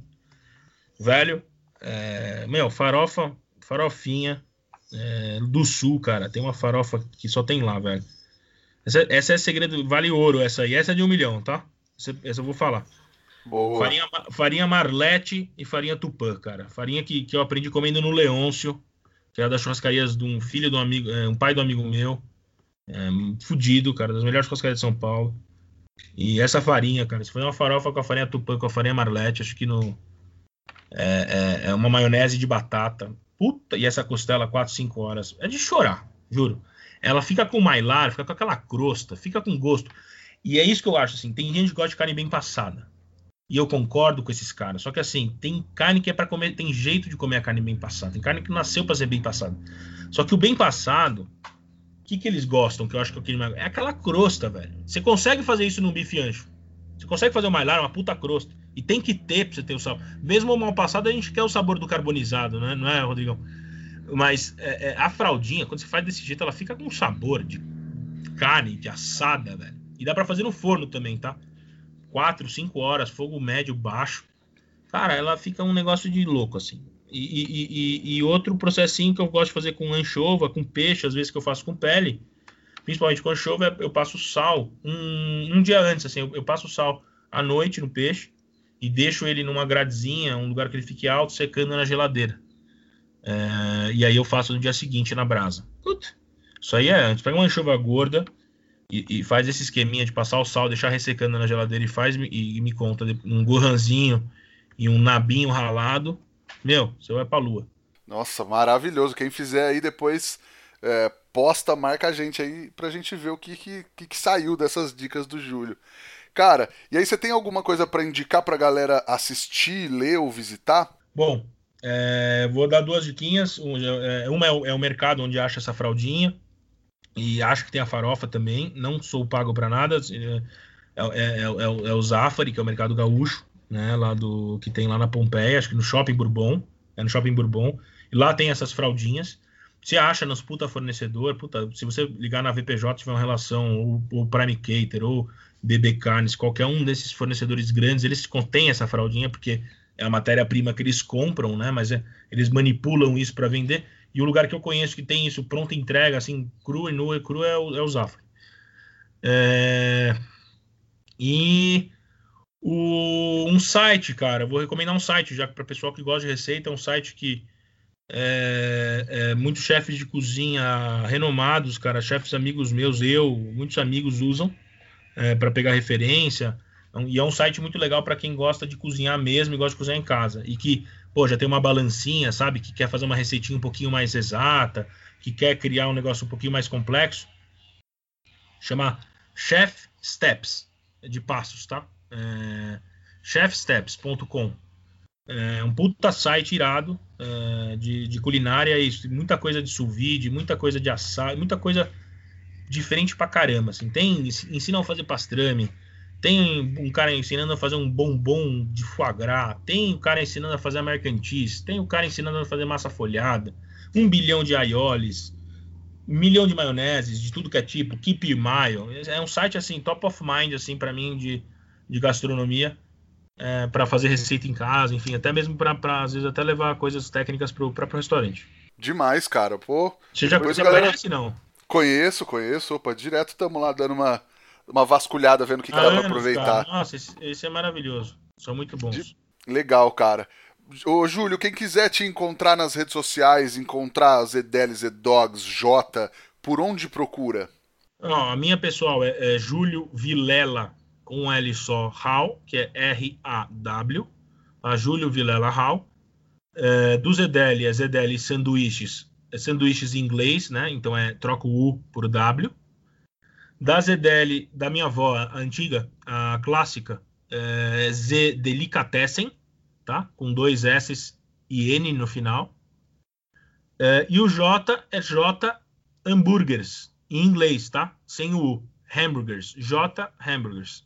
Velho, é, meu, farofa, farofinha, é, do Sul, cara. Tem uma farofa que só tem lá, velho. Essa, essa é segredo, vale ouro essa aí. Essa é de um milhão, tá? Essa, essa eu vou falar. Boa. Farinha, farinha Marlete e farinha Tupã, cara. Farinha que, que eu aprendi comendo no Leôncio, que era das churrascarias de um filho de um amigo, é, um pai do amigo meu. É, fudido, cara, das melhores churrascarias de São Paulo. E essa farinha, cara, se foi uma farofa com a farinha Tupã, com a farinha Marlete, acho que no. É, é, é uma maionese de batata. Puta, e essa costela 4, 5 horas. É de chorar, juro. Ela fica com mailar, fica com aquela crosta, fica com gosto. E é isso que eu acho, assim. Tem gente que gosta de carne bem passada. E eu concordo com esses caras. Só que assim, tem carne que é para comer, tem jeito de comer a carne bem passada. Tem carne que nasceu para ser bem passada. Só que o bem passado, o que, que eles gostam? Que eu acho que eu é aquela crosta, velho. Você consegue fazer isso num bife ancho. Você consegue fazer o mailar, uma puta crosta. E tem que ter pra você ter o sabor. Mesmo o mal passado, a gente quer o sabor do carbonizado, né? Não é, Rodrigão? Mas é, é, a fraldinha, quando você faz desse jeito, ela fica com sabor de carne, de assada, velho. E dá para fazer no forno também, tá? 4, 5 horas, fogo médio, baixo. Cara, ela fica um negócio de louco, assim. E, e, e, e, outro processinho que eu gosto de fazer com anchova, com peixe, às vezes que eu faço com pele, principalmente com anchova, eu passo sal um, um dia antes, assim, eu, eu passo sal à noite no peixe, e deixo ele numa gradezinha, um lugar que ele fique alto, secando na geladeira. É, e aí eu faço no dia seguinte na brasa. Puta, isso aí é antes. Pega uma anchova gorda e, e, faz esse esqueminha de passar o sal, deixar ressecando na geladeira e faz e, e me conta um gohanzinho e um nabinho ralado. Meu, você vai pra lua. Nossa, maravilhoso. Quem fizer aí depois é, posta, marca a gente aí pra gente ver o que, que, que saiu dessas dicas do Júlio. Cara, e aí você tem alguma coisa para indicar pra galera assistir, ler ou visitar? Bom, é, vou dar duas diquinhas. É, uma é o, é o, mercado onde acha essa fraldinha. E acho que tem a farofa também. Não sou pago para nada. É, é, é, é, o Zafari, que é o mercado gaúcho, né? Lá do que tem lá na Pompeia, acho que no Shopping Bourbon. É no Shopping Bourbon. E lá tem essas fraldinhas. Você acha nos puta fornecedor, puta, se você ligar na VPJ tiver uma relação, ou, ou Prime Cater, ou BB Carnes, qualquer um desses fornecedores grandes, eles contêm essa fraldinha, porque é a matéria-prima que eles compram, né? Mas é, eles manipulam isso para vender. E o lugar que eu conheço que tem isso pronta entrega, assim, cru e nu e cru, é o, é o Zafra. É... E o, um site, cara, vou recomendar um site, já para pessoal que gosta de receita, é um site que é, é, muitos chefes de cozinha renomados, cara, chefes amigos meus, eu, muitos amigos usam é, para pegar referência. Então, e é um site muito legal para quem gosta de cozinhar mesmo e gosta de cozinhar em casa. E que, pô, já tem uma balancinha, sabe? Que quer fazer uma receitinha um pouquinho mais exata, que quer criar um negócio um pouquinho mais complexo. Chama Chef Steps, de passos, tá? É, chefsteps.com. É um puta site irado é, de, de culinária, isso, muita coisa de sous vide, muita coisa de assar, muita coisa diferente pra caramba. Assim. Tem, ensinam a fazer pastrame, tem um cara ensinando a fazer um bombom de foie gras, tem o um cara ensinando a fazer American cheese, tem o um cara ensinando a fazer massa folhada, um bilhão de aiolis, um milhão de maioneses, de tudo que é tipo, keep mayo. É um site assim top of mind assim para mim de, de gastronomia é, para fazer receita em casa, enfim, até mesmo para às vezes até levar coisas técnicas para o próprio restaurante. Demais, cara. Pô. Você já você galera... conhece, não? Conheço, conheço. Opa, direto estamos lá dando uma, uma vasculhada, vendo o que, que dá para aproveitar. Cara. Nossa, esse, esse, é maravilhoso. São muito bons. De... Legal, cara. Ô, Júlio, quem quiser te encontrar nas redes sociais, encontrar Zedel, Zedogs, J, por onde procura? Não, a minha pessoal é, é Júlio Vilela com um L só, Hall, que é R-A-W, a Júlio Vilela Hall. É, do Zedeli é Zedeli Sanduíches, sanduíches em inglês, né? Então é troca o U por W. Da Zedeli, da minha avó, a antiga, a clássica, é Z Delicatessen, tá? Com dois S e N no final. É, e o J é J Hamburgers, em inglês, tá? Sem o U. Hamburgers. J Hamburgers.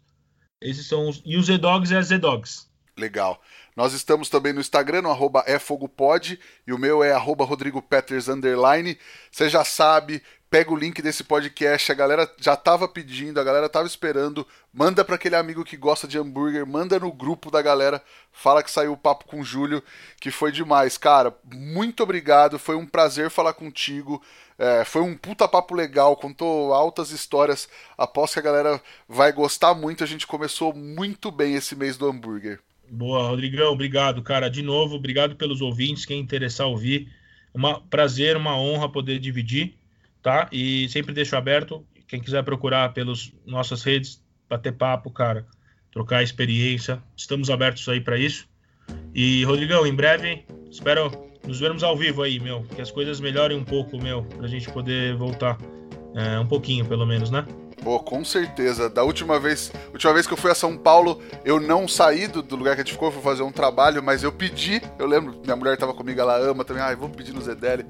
Esses são os. E os Z-Dogs é Z-Dogs. Legal. Nós estamos também no Instagram, no arroba efogopod, e o meu é arroba rodrigopeters, underline. Você já sabe, pega o link desse podcast, a galera já tava pedindo, a galera tava esperando, manda para aquele amigo que gosta de hambúrguer, manda no grupo da galera, fala que saiu o papo com o Júlio, que foi demais. Cara, muito obrigado, foi um prazer falar contigo. É, foi um puta papo legal, contou altas histórias. Aposto que a galera vai gostar muito. A gente começou muito bem esse mês do hambúrguer. Boa, Rodrigão, obrigado, cara. De novo, obrigado pelos ouvintes, quem interessar ouvir. Um prazer, uma honra poder dividir, tá? E sempre deixo aberto. Quem quiser procurar pelas nossas redes, bater papo, cara, trocar experiência. Estamos abertos aí para isso. E, Rodrigão, em breve, espero nos vermos ao vivo aí, meu. Que as coisas melhorem um pouco, meu, pra gente poder voltar. É, um pouquinho, pelo menos, né? Pô, com certeza. Da última vez, última vez que eu fui a São Paulo, eu não saí do, do lugar que a gente ficou, fui fazer um trabalho, mas eu pedi, eu lembro, minha mulher tava comigo, ela ama também, ai, vou pedir no Zedeli.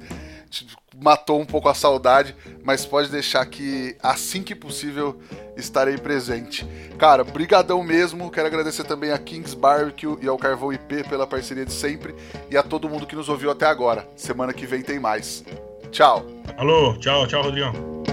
Matou um pouco a saudade, mas pode deixar que assim que possível estarei presente. Cara, brigadão mesmo. Quero agradecer também a Kings Barbecue e ao Carvão IP pela parceria de sempre e a todo mundo que nos ouviu até agora. Semana que vem tem mais. Tchau. Alô, tchau, tchau, Rodrigão.